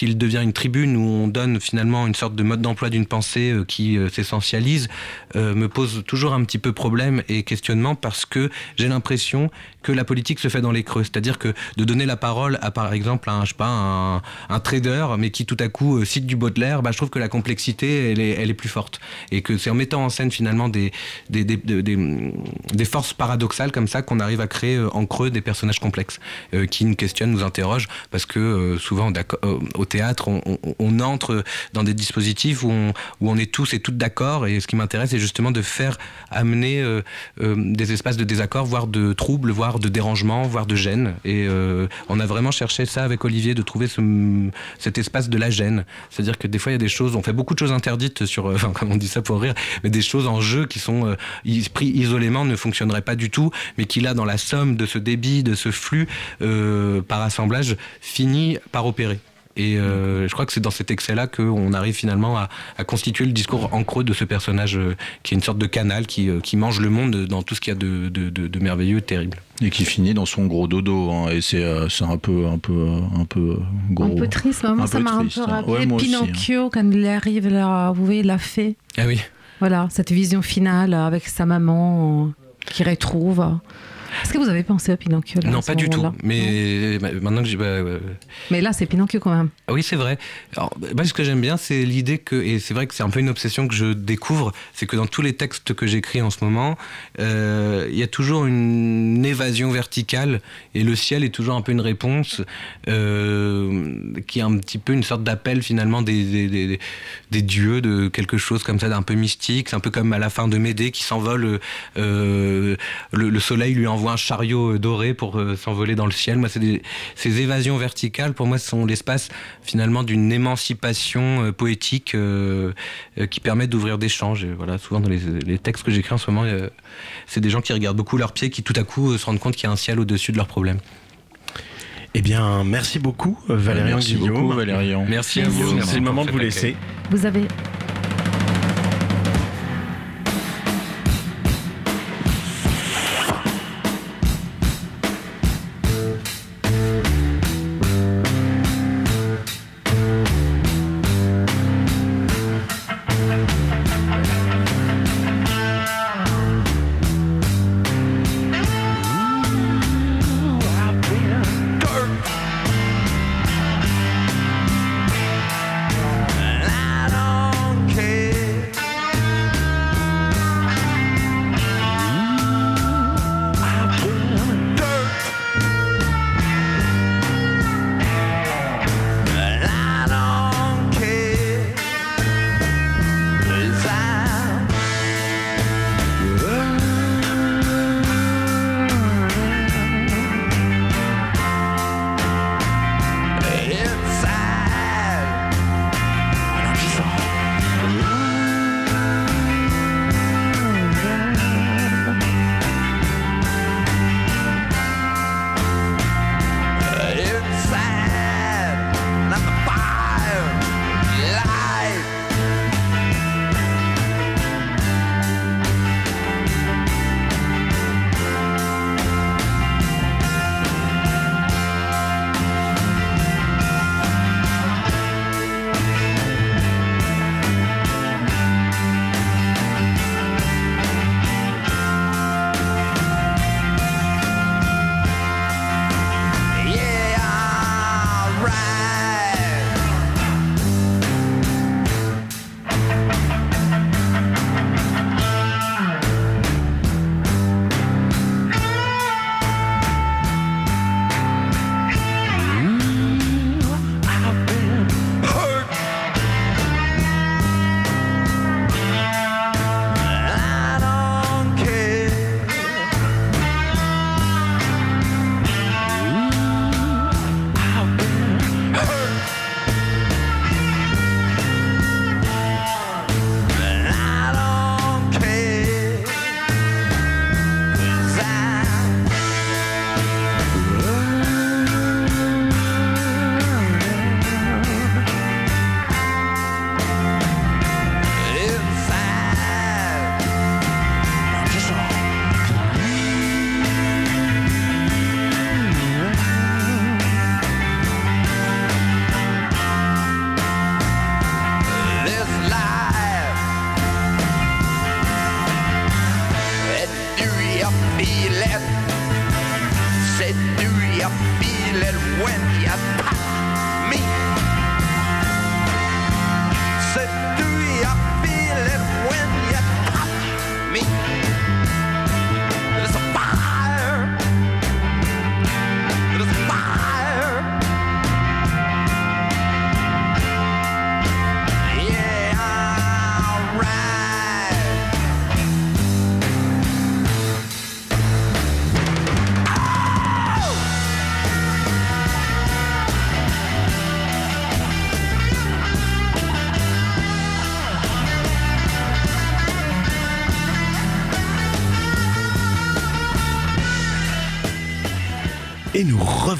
S5: il devient une tribune où on donne finalement une sorte de mode d'emploi d'une pensée qui s'essentialise, me pose toujours un petit peu problème et questionnement parce que j'ai l'impression que la politique se fait dans les creux. C'est-à-dire que de donner la parole à, par exemple, un, je sais pas, un, trader, mais qui tout à coup euh, cite du Baudelaire, bah, je trouve que la complexité, elle est, plus forte. Et que c'est en mettant en scène finalement des, forces paradoxales comme ça qu'on arrive à créer euh, en creux des personnages complexes euh, qui nous questionnent, nous interrogent, parce que souvent au théâtre, on, entre dans des dispositifs où on, où on est tous et toutes d'accord. Et ce qui m'intéresse, c'est justement de faire amener des espaces de désaccord, voire de troubles, voire de dérangement, voire de gêne. Et euh, on a vraiment cherché ça avec Olivier, de trouver ce, cet espace de la gêne. C'est-à-dire que des fois, il y a des choses, on fait beaucoup de choses interdites sur, euh, enfin, comme on dit ça pour rire, mais des choses en jeu qui sont euh, is- pris isolément ne fonctionneraient pas du tout, mais qui là, dans la somme de ce débit, de ce flux euh, par assemblage, finit par opérer. Et euh, je crois que c'est dans cet excès-là qu'on arrive finalement à, à constituer le discours en creux de ce personnage euh, qui est une sorte de canal qui, euh, qui mange le monde dans tout ce qu'il y a de, de, de- de merveilleux, de terrible.
S7: Et qui finit dans son gros dodo. hein, et c'est euh, un peu, un peu, un peu gros.
S11: Un peu triste, mais moi,
S7: Un
S11: ça m'a un peu
S7: hein.
S11: rappelé
S7: Ouais, aussi, hein.
S11: Pinocchio quand il arrive là, vous voyez, la fée.
S5: Ah oui.
S11: Voilà, cette vision finale avec sa maman euh, qui retrouve. Est-ce que vous avez pensé à Pinocchio là,
S5: non, pas du tout. Mais bah, maintenant que j'ai. bah, euh,
S11: Mais là, c'est Pinocchio quand même.
S5: Ah Oui, c'est vrai. Alors, moi, ce que j'aime bien, c'est l'idée que, et c'est vrai que c'est un peu une obsession que je découvre, c'est que dans tous les textes que j'écris en ce moment, euh, il y a toujours une évasion verticale, et le ciel est toujours un peu une réponse, euh, qui est un petit peu une sorte d'appel finalement des, des, des- des dieux, de quelque chose comme ça d'un peu mystique. C'est un peu comme à la fin de Médée qui s'envole, euh, le, le soleil lui envoie un chariot euh, doré pour euh, s'envoler dans le ciel. Moi, c'est des- ces évasions verticales, pour moi, sont l'espace finalement d'une émancipation euh, poétique euh, euh, qui permet d'ouvrir des champs. Et Voilà, souvent dans les, les textes que j'écris en ce moment, euh, c'est des gens qui regardent beaucoup leurs pieds, qui tout à coup euh, se rendent compte qu'il y a un ciel au-dessus de leurs problèmes.
S15: Eh bien, merci beaucoup, Valérian
S7: Merci
S15: Guillaume.
S7: beaucoup, Valérian.
S5: Merci
S15: à vous.
S5: Merci
S15: C'est le moment de vous laisser.
S11: Vous avez.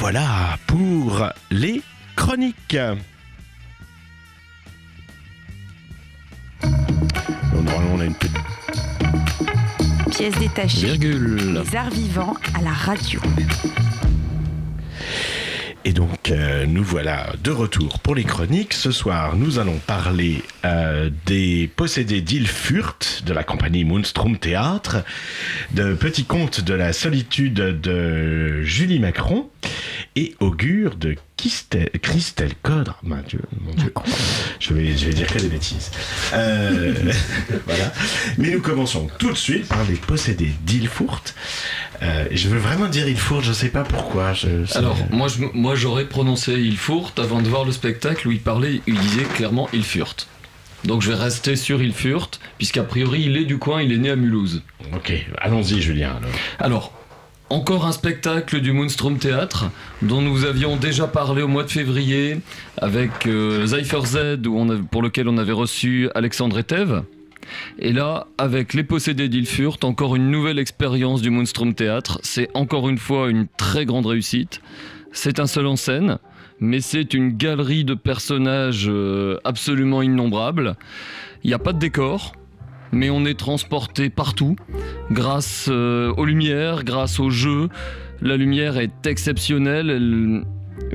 S15: Revoilà pour les chroniques. Bon, Normalement, on a une petite
S1: Pièces détachées.
S15: virgule.
S1: Les arts vivants à la radio.
S15: Et donc, euh, nous voilà de retour pour les chroniques. Ce soir, nous allons parler euh, des possédés d'Ilfurt, de la compagnie Moonstrom Théâtre, de Petit Conte de la solitude de Julie Macron et Augure de Christelle, Christelle Codre. Mon Dieu, mon Dieu. Je vais, je vais dire que des bêtises. Euh, voilà. Mais nous commençons tout de suite par les possédés d'Ilfurt. Euh, je veux vraiment dire Ilfurt, je sais pas pourquoi. Je,
S12: Alors, moi, je- moi j'aurais prononcé Ilfurt avant de voir le spectacle où il parlait, il disait clairement Ilfurt. Donc je vais rester sur Ilfurt, puisqu'a priori il est du coin, il est né à Mulhouse.
S15: Ok, allons-y Julien. Alors.
S12: Alors, encore un spectacle du Moonstrom Théâtre, dont nous avions déjà parlé au mois de février, avec euh, Cypher Z, pour lequel on avait reçu Alexandre Etev. Et là, avec Les Possédés d'Ilfurt, encore une nouvelle expérience du Moonstrom Théâtre. C'est encore une fois une très grande réussite. C'est un seul en scène, mais c'est une galerie de personnages euh, absolument innombrables. Il n'y a pas de décor, mais on est transporté partout grâce euh, aux lumières, grâce au jeu. La lumière est exceptionnelle. Elle-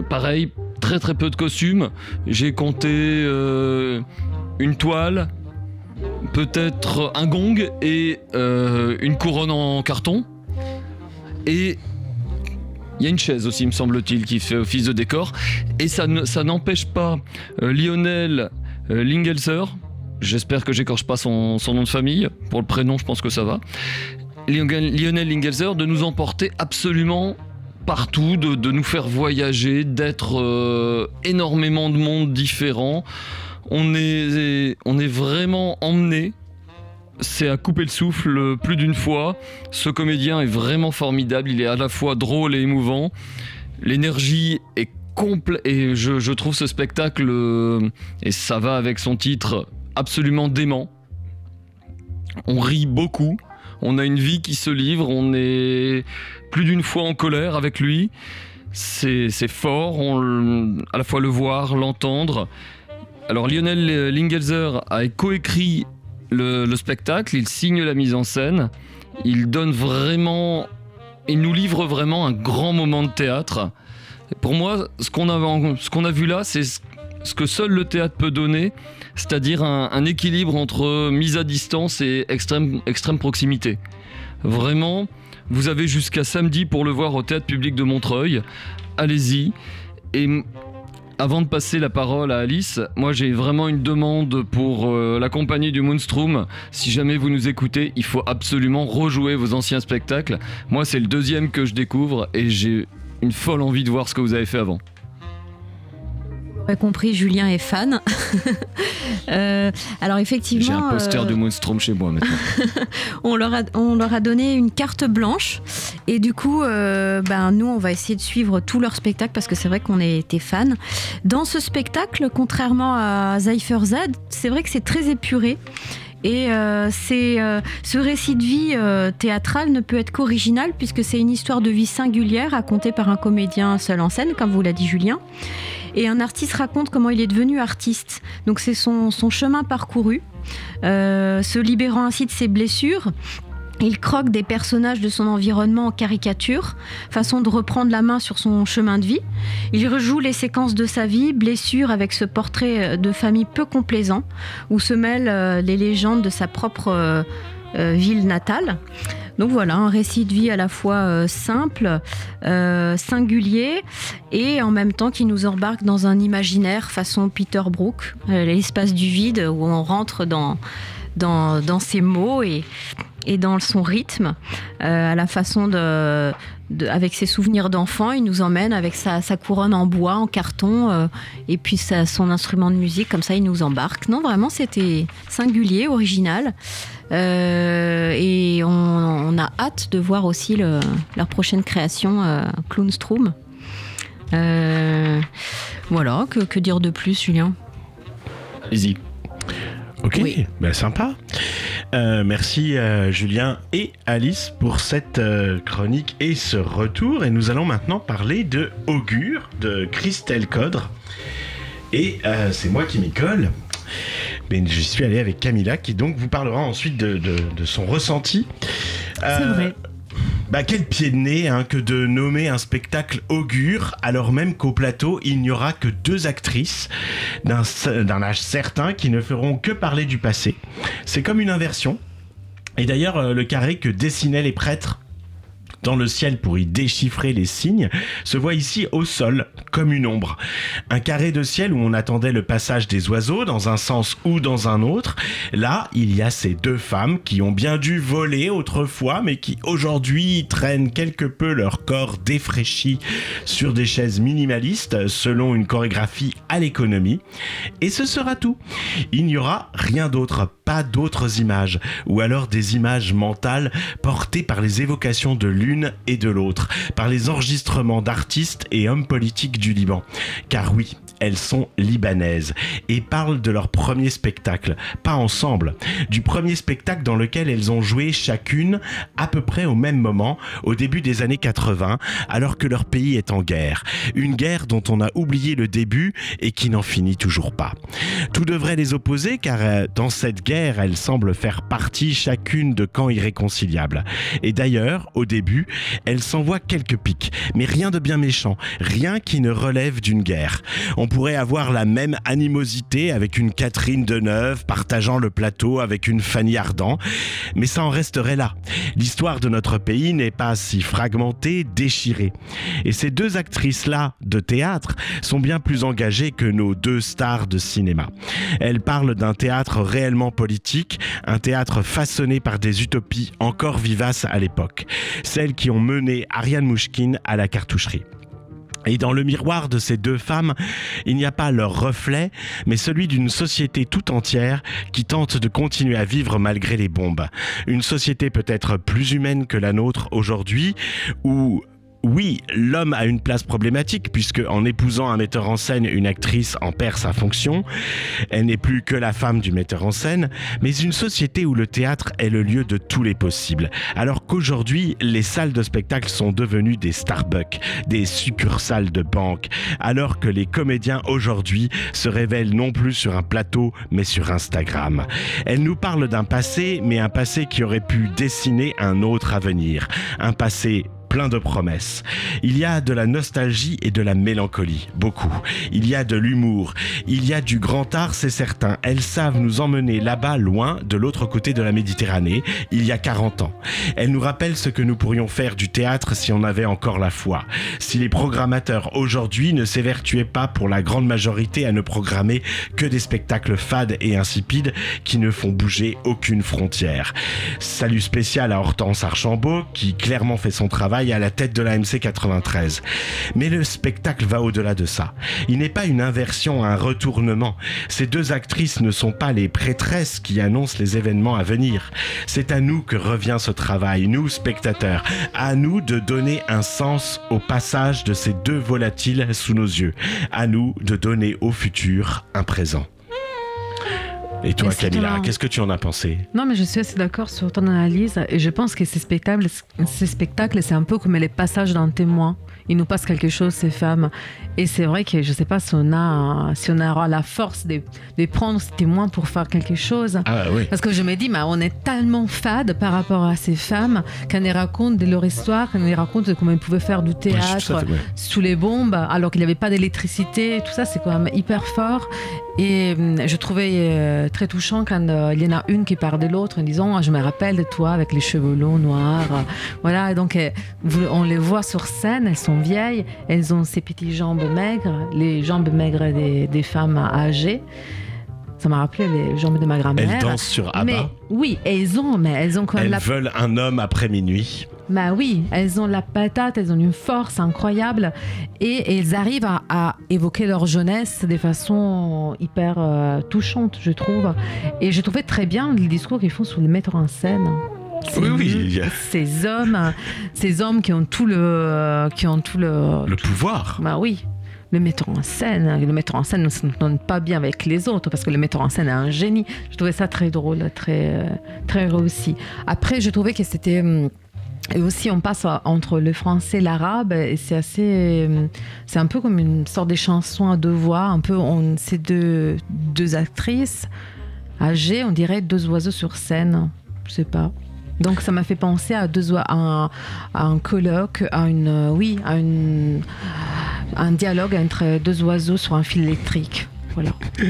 S12: pareil, très très peu de costumes. J'ai compté euh, une toile, peut-être un gong et euh, une couronne en carton. Et il y a une chaise aussi, me semble-t-il, qui fait office de décor. Et ça ne- ça n'empêche pas Lionel Lingelser, j'espère que j'écorche pas son, son nom de famille, pour le prénom je pense que ça va, Lionel Lingelser de nous emporter absolument partout, de, de nous faire voyager, d'être euh, énormément de mondes différents. On est, on est vraiment emmené c'est à couper le souffle plus d'une fois. Ce comédien est vraiment formidable. Il est à la fois drôle et émouvant. L'énergie est complète. Et je, je trouve ce spectacle, euh, et ça va avec son titre, absolument dément. On rit beaucoup. On a une vie qui se livre. On est plus d'une fois en colère avec lui. C'est fort. On, à la fois le voir, l'entendre. Alors Lionel Lingelser a coécrit le, le spectacle, il signe la mise en scène, il donne vraiment, il nous livre vraiment un grand moment de théâtre. Pour moi, ce qu'on a vu là, c'est ce que seul le théâtre peut donner, c'est-à-dire un, équilibre entre mise à distance et extrême, extrême proximité. Vraiment, vous avez jusqu'à samedi pour le voir au théâtre public de Montreuil. Allez-y. Et avant de passer la parole à Alice, moi j'ai vraiment une demande pour euh, la compagnie du Moonstrom. Si jamais vous nous écoutez, il faut absolument rejouer vos anciens spectacles. Moi c'est le deuxième que je découvre et j'ai une folle envie de voir ce que vous avez fait avant.
S17: Avez compris, Julien est fan. Euh, alors effectivement,
S12: J'ai un poster
S17: euh,
S12: de Moonstrom chez moi maintenant.
S17: on, leur a, on leur a donné une carte blanche et du coup, euh, ben, nous, on va essayer de suivre tout leur spectacle parce que c'est vrai qu'on était fans. Dans ce spectacle, contrairement à Cypher Z, c'est vrai que c'est très épuré. Et euh, euh, ce récit de vie euh, théâtral ne peut être qu'original puisque c'est une histoire de vie singulière racontée par un comédien seul en scène, comme vous l'a dit Julien. Et un artiste raconte comment il est devenu artiste. Donc c'est son, son chemin parcouru, euh, se libérant ainsi de ses blessures. Il croque des personnages de son environnement en caricature, façon de reprendre la main sur son chemin de vie. Il rejoue les séquences de sa vie, blessures avec ce portrait de famille peu complaisant, où se mêlent euh, les légendes de sa propre euh, euh, ville natale. Donc voilà, un récit de vie à la fois euh, simple, euh, singulier, et en même temps qui nous embarque dans un imaginaire façon Peter Brook, euh, l'espace du vide, où on rentre dans, dans, dans ses mots et, et dans son rythme, euh, à la façon de, de- avec ses souvenirs d'enfant, il nous emmène avec sa, sa couronne en bois, en carton, euh, et puis sa- son instrument de musique, comme ça il nous embarque. Non, vraiment c'était singulier, original, Euh, et on, on a hâte de voir aussi le- leur prochaine création, euh, Clownstrom. Euh, voilà, que, que dire de plus, Julien?
S12: Allez-y.
S15: Ok, ben, sympa. Euh, merci euh, Julien et Alice pour cette euh, chronique et ce retour. Et nous allons maintenant parler de Augure de Christelle Codre. Et c'est moi qui m'y colle. Mais je suis allé avec Camilla qui donc vous parlera ensuite de, de- de son ressenti.
S11: C'est vrai.
S15: Bah quel pied de nez hein, que de nommer un spectacle augure alors même qu'au plateau il n'y aura que deux actrices d'un âge certain qui ne feront que parler du passé. C'est comme une inversion. Et d'ailleurs euh, le carré que dessinaient les prêtres dans le ciel pour y déchiffrer les signes, se voit ici au sol, comme une ombre. Un carré de ciel où on attendait le passage des oiseaux dans un sens ou dans un autre. Là, il y a ces deux femmes qui ont bien dû voler autrefois, mais qui aujourd'hui traînent quelque peu leur corps défraîchi sur des chaises minimalistes selon une chorégraphie à l'économie. Et ce sera tout. Il n'y aura rien d'autre, pas d'autres images, ou alors des images mentales portées par les évocations de l'une et de l'autre, par les enregistrements d'artistes et hommes politiques du Liban. Car oui, elles sont libanaises et parlent de leur premier spectacle, pas ensemble, du premier spectacle dans lequel elles ont joué chacune à peu près au même moment, au début des années 80, alors que leur pays est en guerre. Une guerre dont on a oublié le début et qui n'en finit toujours pas. Tout devrait les opposer car euh, dans cette guerre, elles semblent faire partie chacune de camps irréconciliables. Et d'ailleurs, au début, elles s'envoient quelques pics, mais rien de bien méchant, rien qui ne relève d'une guerre. Pourrait avoir la même animosité avec une Catherine Deneuve partageant le plateau avec une Fanny Ardant, mais ça en resterait là. L'histoire de notre pays n'est pas si fragmentée, déchirée. Et ces deux actrices-là de théâtre sont bien plus engagées que nos deux stars de cinéma. Elles parlent d'un théâtre réellement politique, un théâtre façonné par des utopies encore vivaces à l'époque, celles qui ont mené Ariane Mouchkine à la cartoucherie. Et dans le miroir de ces deux femmes, il n'y a pas leur reflet, mais celui d'une société tout entière qui tente de continuer à vivre malgré les bombes. Une société peut-être plus humaine que la nôtre aujourd'hui, où oui, l'homme a une place problématique puisque en épousant un metteur en scène, une actrice en perd sa fonction. Elle n'est plus que la femme du metteur en scène, mais une société où le théâtre est le lieu de tous les possibles. Alors qu'aujourd'hui, les salles de spectacle sont devenues des Starbucks, des succursales de banque, alors que les comédiens aujourd'hui se révèlent non plus sur un plateau, mais sur Instagram. Elle nous parle d'un passé, mais un passé qui aurait pu dessiner un autre avenir. Un passé plein de promesses. Il y a de la nostalgie et de la mélancolie, beaucoup. Il y a de l'humour, il y a du grand art, c'est certain. Elles savent nous emmener là-bas, loin, de l'autre côté de la Méditerranée, il y a 40 ans. Elles nous rappellent ce que nous pourrions faire du théâtre si on avait encore la foi. Si les programmateurs aujourd'hui ne s'évertuaient pas pour la grande majorité à ne programmer que des spectacles fades et insipides qui ne font bouger aucune frontière. Salut spécial à Hortense Archambault qui clairement fait son travail à la tête de la MC 93. Mais le spectacle va au-delà de ça. Il n'est pas une inversion, un retournement. Ces deux actrices ne sont pas les prêtresses qui annoncent les événements à venir. C'est à nous que revient ce travail, nous spectateurs, à nous de donner un sens au passage de ces deux volatiles sous nos yeux, à nous de donner au futur un présent. Et toi,
S11: Mais
S15: Camilla, qu'est-ce que tu en as pensé
S11: Non, mais je suis assez d'accord sur ton analyse et je pense que ces spectacles, ces spectacles, c'est un peu comme les passages d'un témoin. Il nous passe quelque chose, ces femmes. Et c'est vrai que je ne sais pas si on, a, si on aura la force de, de prendre ces témoins pour faire quelque chose.
S15: Ah oui.
S11: Parce que je me dis, on est tellement fade par rapport à ces femmes qu'on les raconte de leur histoire, qu'on les raconte de comment elles pouvaient faire du théâtre
S15: ouais.
S11: sous les bombes, alors qu'il n'y avait pas d'électricité. Tout ça, c'est quand même hyper fort. Et hum, je trouvais euh, très touchant quand euh, il y en a une qui parle de l'autre en disant Ah, Je me rappelle de toi avec les cheveux longs, noirs. Euh, voilà, donc on les voit sur scène, elles sont vieilles, elles ont ces petites jambes maigres, les jambes maigres des femmes âgées. Ça m'a rappelé les jambes de ma grand-mère.
S15: Elles dansent sur ABBA.
S11: Mais oui, elles ont, mais elles ont quand même
S15: Elles
S11: la
S15: veulent un homme après minuit.
S11: bah oui, elles ont la patate, elles ont une force incroyable et elles arrivent à, à évoquer leur jeunesse de façon hyper euh, touchante, je trouve. Et je trouvais très bien le discours qu'ils font sur le mettre en scène. Ces-
S15: Oui, oui,
S11: Ces hommes, ces hommes qui ont tout le, qui ont tout le,
S15: Le pouvoir.
S11: bah oui, le metteur en scène, le metteur en scène ne s'entend pas bien avec les autres parce que le metteur en scène est un génie. Je trouvais ça très drôle, très, euh, très réussi. Après, je trouvais que c'était. hum, et aussi, on passe entre le français et l'arabe, et c'est assez. hum, C'est un peu comme une sorte de chanson à deux voix. Un peu, on, c'est deux, deux actrices âgées, on dirait deux oiseaux sur scène. Je sais pas. Donc ça m'a fait penser à deux à un, à un colloque, à une oui, à un dialogue entre deux oiseaux sur un fil électrique. Voilà.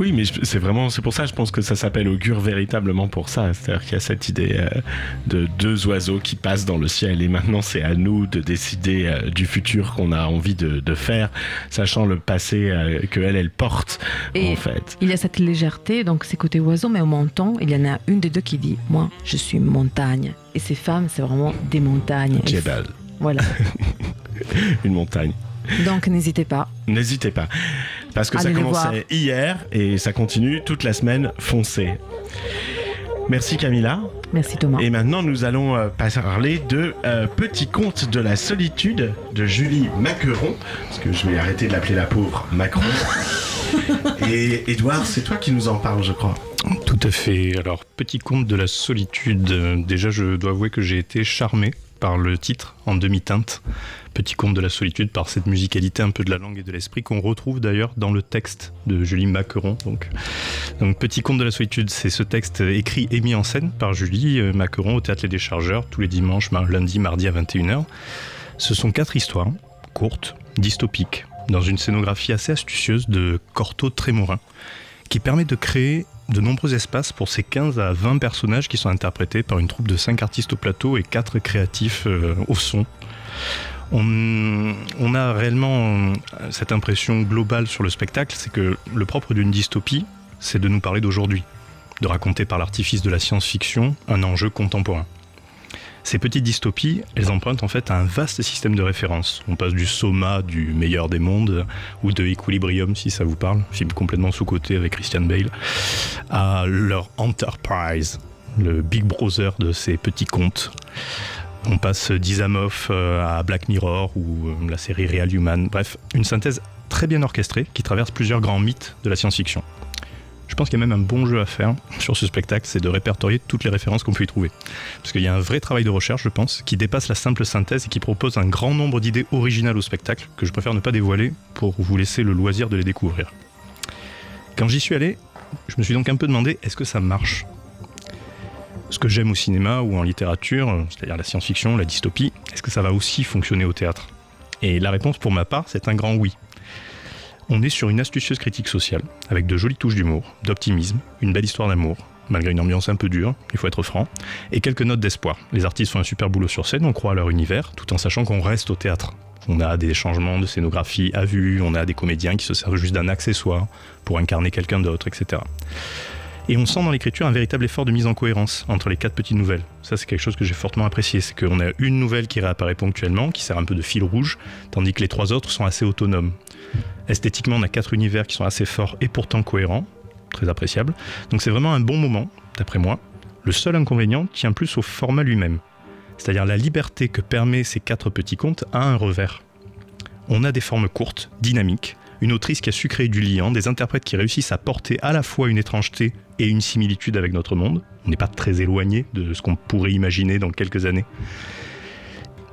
S15: Oui, mais c'est vraiment, c'est pour ça, je pense que ça s'appelle augure véritablement pour ça. C'est-à-dire qu'il y a cette idée euh, de deux oiseaux qui passent dans le ciel et maintenant c'est à nous de décider euh, du futur qu'on a envie de, de faire, sachant le passé euh, que elle, elle porte
S11: Et
S15: en fait.
S11: il y a cette légèreté, donc c'est côté oiseau, mais au menton, il y en a une des deux qui dit Moi, je suis montagne. Et ces femmes, c'est vraiment des montagnes.
S15: Jebel.
S11: Voilà.
S15: Une montagne.
S11: Donc n'hésitez pas.
S15: N'hésitez pas. Parce que
S11: Allez
S15: ça commençait hier et ça continue toute la semaine. Foncez. Merci Camilla.
S11: Merci Thomas.
S15: Et maintenant, nous allons euh, parler de euh, Petit conte de la solitude de Julie Maqueron. Parce que je vais arrêter de l'appeler la pauvre Macron. Et Edouard, c'est toi qui nous en parles, je crois.
S18: Tout à fait. Alors, petit conte de la solitude. Euh, Déjà, je dois avouer que j'ai été charmé par le titre en demi-teinte. Petit conte de la solitude, par cette musicalité un peu de la langue et de l'esprit qu'on retrouve d'ailleurs dans le texte de Julie Maqueron. Donc, Petit conte de la solitude, c'est ce texte écrit et mis en scène par Julie euh, Maqueron au Théâtre Les Déchargeurs tous les dimanches, lundi, mardi à 21h. Ce sont quatre histoires, courtes, dystopiques, dans une scénographie assez astucieuse de Corto Trémorin, qui permet de créer de nombreux espaces pour ces 15 à 20 personnages qui sont interprétés par une troupe de 5 artistes au plateau et 4 créatifs euh, au son. On, a réellement euh, cette impression globale sur le spectacle, c'est que le propre d'une dystopie, c'est de nous parler d'aujourd'hui, de raconter par l'artifice de la science-fiction un enjeu contemporain. Ces petites dystopies, elles empruntent en fait un vaste système de références. On passe du Soma, du meilleur des mondes, ou de Equilibrium, si ça vous parle, film complètement sous-coté avec Christian Bale, à leur Enterprise, le Big Brother de ces petits contes. On passe d'Isamov euh, à Black Mirror ou euh, la série Real Human. Bref, une synthèse très bien orchestrée qui traverse plusieurs grands mythes de la science-fiction. Je pense qu'il y a même un bon jeu à faire sur ce spectacle, c'est de répertorier toutes les références qu'on peut y trouver. Parce qu'il y a un vrai travail de recherche, je pense, qui dépasse la simple synthèse et qui propose un grand nombre d'idées originales au spectacle, que je préfère ne pas dévoiler pour vous laisser le loisir de les découvrir. Quand j'y suis allé, je me suis donc un peu demandé, est-ce que ça marche? Ce que j'aime au cinéma ou en littérature, c'est-à-dire la science-fiction, la dystopie, est-ce que ça va aussi fonctionner au théâtre? Et la réponse pour ma part, c'est un grand oui. On est sur une astucieuse critique sociale, avec de jolies touches d'humour, d'optimisme, une belle histoire d'amour, malgré une ambiance un peu dure, il faut être franc, et quelques notes d'espoir. Les artistes font un super boulot sur scène, on croit à leur univers, tout en sachant qu'on reste au théâtre. On a des changements de scénographie à vue, on a des comédiens qui se servent juste d'un accessoire pour incarner quelqu'un d'autre, etc. Et on sent dans l'écriture un véritable effort de mise en cohérence entre les quatre petites nouvelles. Ça, c'est quelque chose que j'ai fortement apprécié. C'est qu'on a une nouvelle qui réapparaît ponctuellement, qui sert un peu de fil rouge, tandis que les trois autres sont assez autonomes. Esthétiquement, on a quatre univers qui sont assez forts et pourtant cohérents, très appréciables. Donc c'est vraiment un bon moment, d'après moi. Le seul inconvénient tient plus au format lui-même. C'est-à-dire la liberté que permet ces quatre petits contes a un revers. On a des formes courtes, dynamiques, une autrice qui a su créer du liant, des interprètes qui réussissent à porter à la fois une étrangeté et une similitude avec notre monde. On n'est pas très éloigné de ce qu'on pourrait imaginer dans quelques années.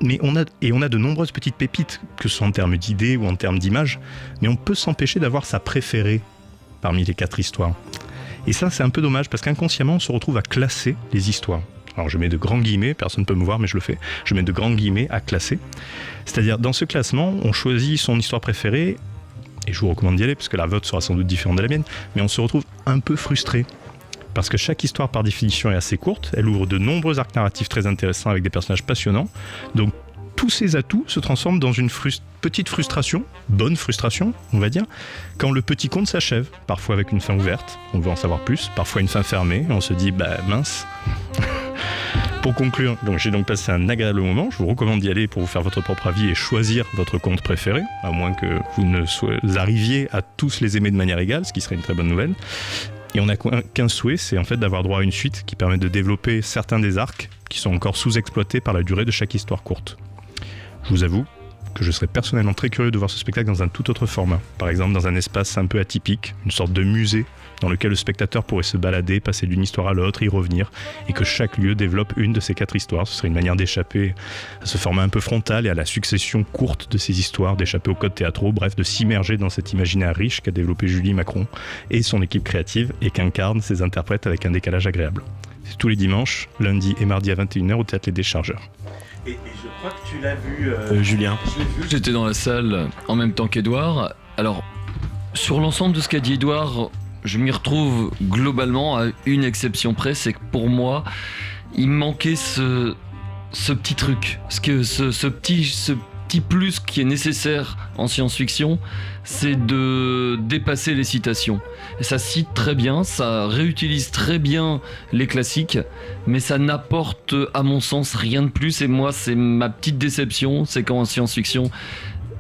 S18: Mais on a, et on a de nombreuses petites pépites, que ce soit en termes d'idées ou en termes d'images, mais on peut s'empêcher d'avoir sa préférée parmi les quatre histoires. Et ça, c'est un peu dommage parce qu'inconsciemment, on se retrouve à classer les histoires. Alors, je mets de grands guillemets, personne ne peut me voir, mais je le fais. Je mets de grands guillemets à classer. C'est-à-dire, dans ce classement, on choisit son histoire préférée, et je vous recommande d'y aller parce que la vote sera sans doute différente de la mienne, mais on se retrouve un peu frustré. Parce que chaque histoire, par définition, est assez courte. Elle ouvre de nombreux arcs narratifs très intéressants avec des personnages passionnants. Donc, tous ces atouts se transforment dans une petite frustration, bonne frustration, on va dire, quand le petit conte s'achève, parfois avec une fin ouverte, on veut en savoir plus, parfois une fin fermée, on se dit, bah mince. Pour conclure, donc j'ai donc passé un agréable moment, je vous recommande d'y aller pour vous faire votre propre avis et choisir votre conte préféré, à moins que vous ne soyez- arriviez à tous les aimer de manière égale, ce qui serait une très bonne nouvelle. Et on n'a qu'un souhait, c'est en fait d'avoir droit à une suite qui permet de développer certains des arcs qui sont encore sous-exploités par la durée de chaque histoire courte. Je vous avoue que je serais personnellement très curieux de voir ce spectacle dans un tout autre format. Par exemple, dans un espace un peu atypique, une sorte de musée dans lequel le spectateur pourrait se balader, passer d'une histoire à l'autre, y revenir, et que chaque lieu développe une de ces quatre histoires. Ce serait une manière d'échapper à ce format un peu frontal et à la succession courte de ces histoires, d'échapper aux codes théâtraux, bref, de s'immerger dans cet imaginaire riche qu'a développé Julie Macron et son équipe créative, et qu'incarnent ses interprètes avec un décalage agréable. C'est tous les dimanches, lundi et mardi à 21h au Théâtre Les Déchargeurs.
S15: Et, et je crois que tu l'as vu, euh, Julien.
S12: J'étais dans la salle en même temps qu'Edouard. Alors, sur l'ensemble de ce qu'a dit Edouard, je m'y retrouve globalement à une exception près, c'est que pour moi, il me manquait ce, ce petit truc, ce, que, ce, ce petit, ce plus qui est nécessaire en science-fiction, c'est de dépasser les citations. Et ça cite très bien, ça réutilise très bien les classiques, mais ça n'apporte à mon sens rien de plus. Et moi, c'est ma petite déception, c'est qu'en science-fiction,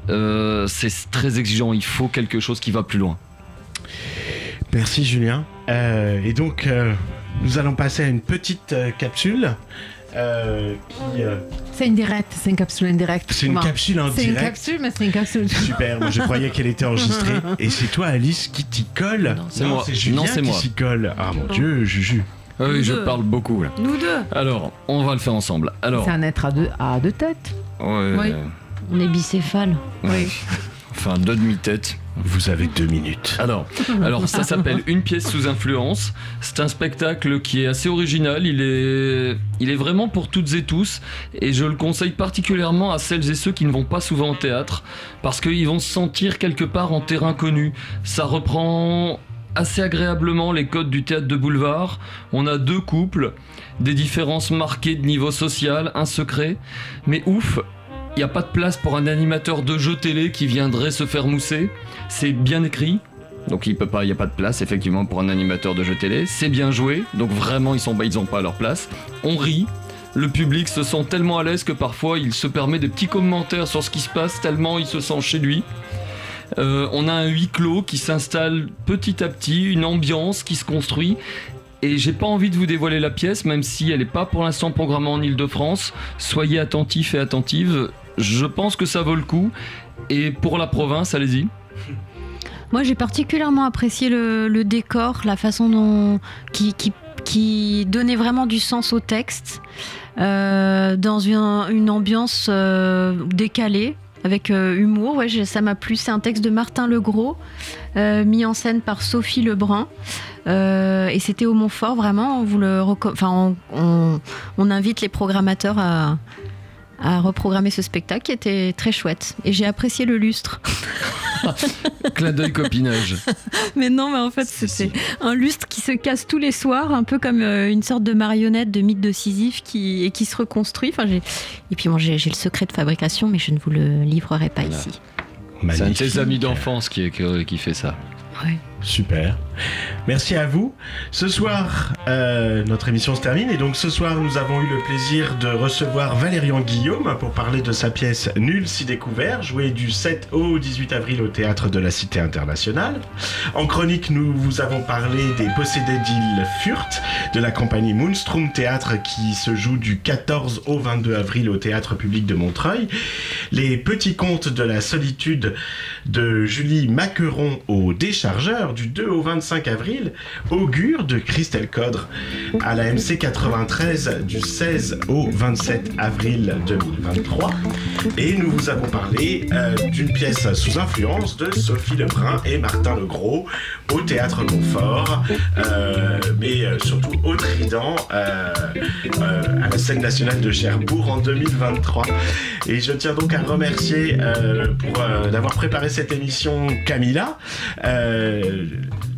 S12: euh, c'est très exigeant. Il faut quelque chose qui va plus loin.
S15: Merci Julien. Euh, et donc, euh, nous allons passer à une petite capsule. Euh, qui, euh,
S11: C'est une directe, c'est une capsule indirecte.
S15: C'est une capsule en
S11: C'est une
S15: direct.
S11: capsule, mais c'est une capsule.
S15: Super, moi je croyais qu'elle était enregistrée. Et c'est toi, Alice, qui t'y colle
S12: c'est moi.
S15: C'est Julien
S12: Non, c'est
S15: qui
S12: moi.
S15: s'y colle. Ah mon dieu, Juju.
S12: Ah oui,
S17: Nous
S12: je
S17: deux.
S12: parle beaucoup là.
S17: Nous deux.
S12: Alors, on va le faire ensemble. Alors,
S11: C'est un être à deux, à deux têtes.
S12: ouais,
S11: Oui.
S17: On est bicéphale.
S12: Oui. Enfin, deux demi-têtes.
S15: Vous avez deux minutes.
S12: Alors, alors ça s'appelle Une pièce sous influence. C'est un spectacle qui est assez original. Il est, il est vraiment pour toutes et tous. Et je le conseille particulièrement à celles et ceux qui ne vont pas souvent au théâtre. Parce qu'ils vont se sentir quelque part en terrain connu. Ça reprend assez agréablement les codes du théâtre de boulevard. On a deux couples, des différences marquées de niveau social, un secret. Mais ouf, il n'y a pas de place pour un animateur de jeu télé qui viendrait se faire mousser. C'est bien écrit. Donc il peut pas, il y a pas de place effectivement pour un animateur de jeu télé. C'est bien joué, donc vraiment ils sont, ils ont pas leur place. On rit. Le public se sent tellement à l'aise que parfois il se permet des petits commentaires sur ce qui se passe tellement il se sent chez lui. Euh, on a un huis clos qui s'installe petit à petit, une ambiance qui se construit. Et j'ai pas envie de vous dévoiler la pièce, même si elle n'est pas pour l'instant programmée en Ile-de-France. Soyez attentifs et attentives. Je pense que ça vaut le coup. Et pour la province, allez-y.
S17: Moi, j'ai particulièrement apprécié le, décor, la façon dont qui, donnait vraiment du sens au texte, euh, dans une, ambiance euh, décalée. Avec euh, humour, ouais, ça m'a plu. C'est un texte de Martin Legros, euh, mis en scène par Sophie Lebrun. Et c'était au Montfort, vraiment. On, vous le on- on invite les programmateurs à, à reprogrammer ce spectacle qui était très chouette. Et j'ai apprécié le lustre.
S12: Clin d'œil copinage.
S17: Mais non, mais en fait, c'était un lustre qui se casse tous les soirs, un peu comme euh, une sorte de marionnette de mythe de Sisyphe qui, et qui se reconstruit. Enfin, j'ai- et puis, bon, j'ai j'ai le secret de fabrication, mais je ne vous le livrerai pas ici.
S12: C'est un de ses amis d'enfance qui, qui, qui fait ça.
S15: Super. Merci à vous. Ce soir, euh, notre émission se termine et donc ce soir, nous avons eu le plaisir de recevoir Valérian Guillaume pour parler de sa pièce Nul si découvert, jouée du 7 au 18 avril au théâtre de la Cité internationale. En chronique, nous vous avons parlé des possédés d'île Furt, de la compagnie Moonstrom Théâtre qui se joue du 14 au 22 avril au théâtre public de Montreuil. Les petits contes de la solitude de Julie Maqueron au Déchargeur du 2 au 25 avril, Augure de Christelle Codre à la MC 93 du 16 au 27 avril 2023. Et nous vous avons parlé euh, d'une pièce sous influence de Sophie Lebrun et Martin Legros au Théâtre Montfort, euh, mais euh, surtout au Trident à la scène nationale de Cherbourg en 2023. Et je tiens donc à remercier d'avoir préparé cette émission Camilla,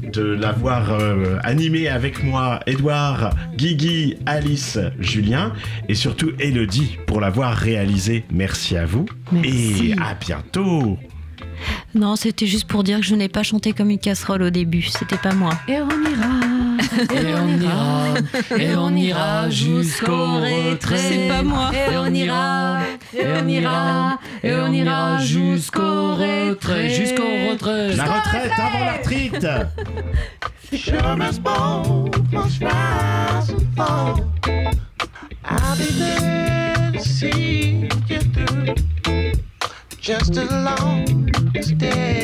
S15: de l'avoir euh, animée avec moi, Edouard, Guigui, Alice, Julien et surtout Elodie pour l'avoir réalisée. Merci à vous et à bientôt.
S17: Non, c'était juste pour dire que je n'ai pas chanté comme une casserole au début. C'était pas moi.
S11: Et on ira.
S12: Et on ira, et on ira jusqu'au retrait.
S17: C'est pas moi.
S11: Et on ira. Et on ira. Et on ira jusqu'au retrait.
S12: Jusqu'au retrait.
S15: La retraite avant la retraite
S16: Sure as bones must rise and fall. I'll be there to see you through. Just just as long as there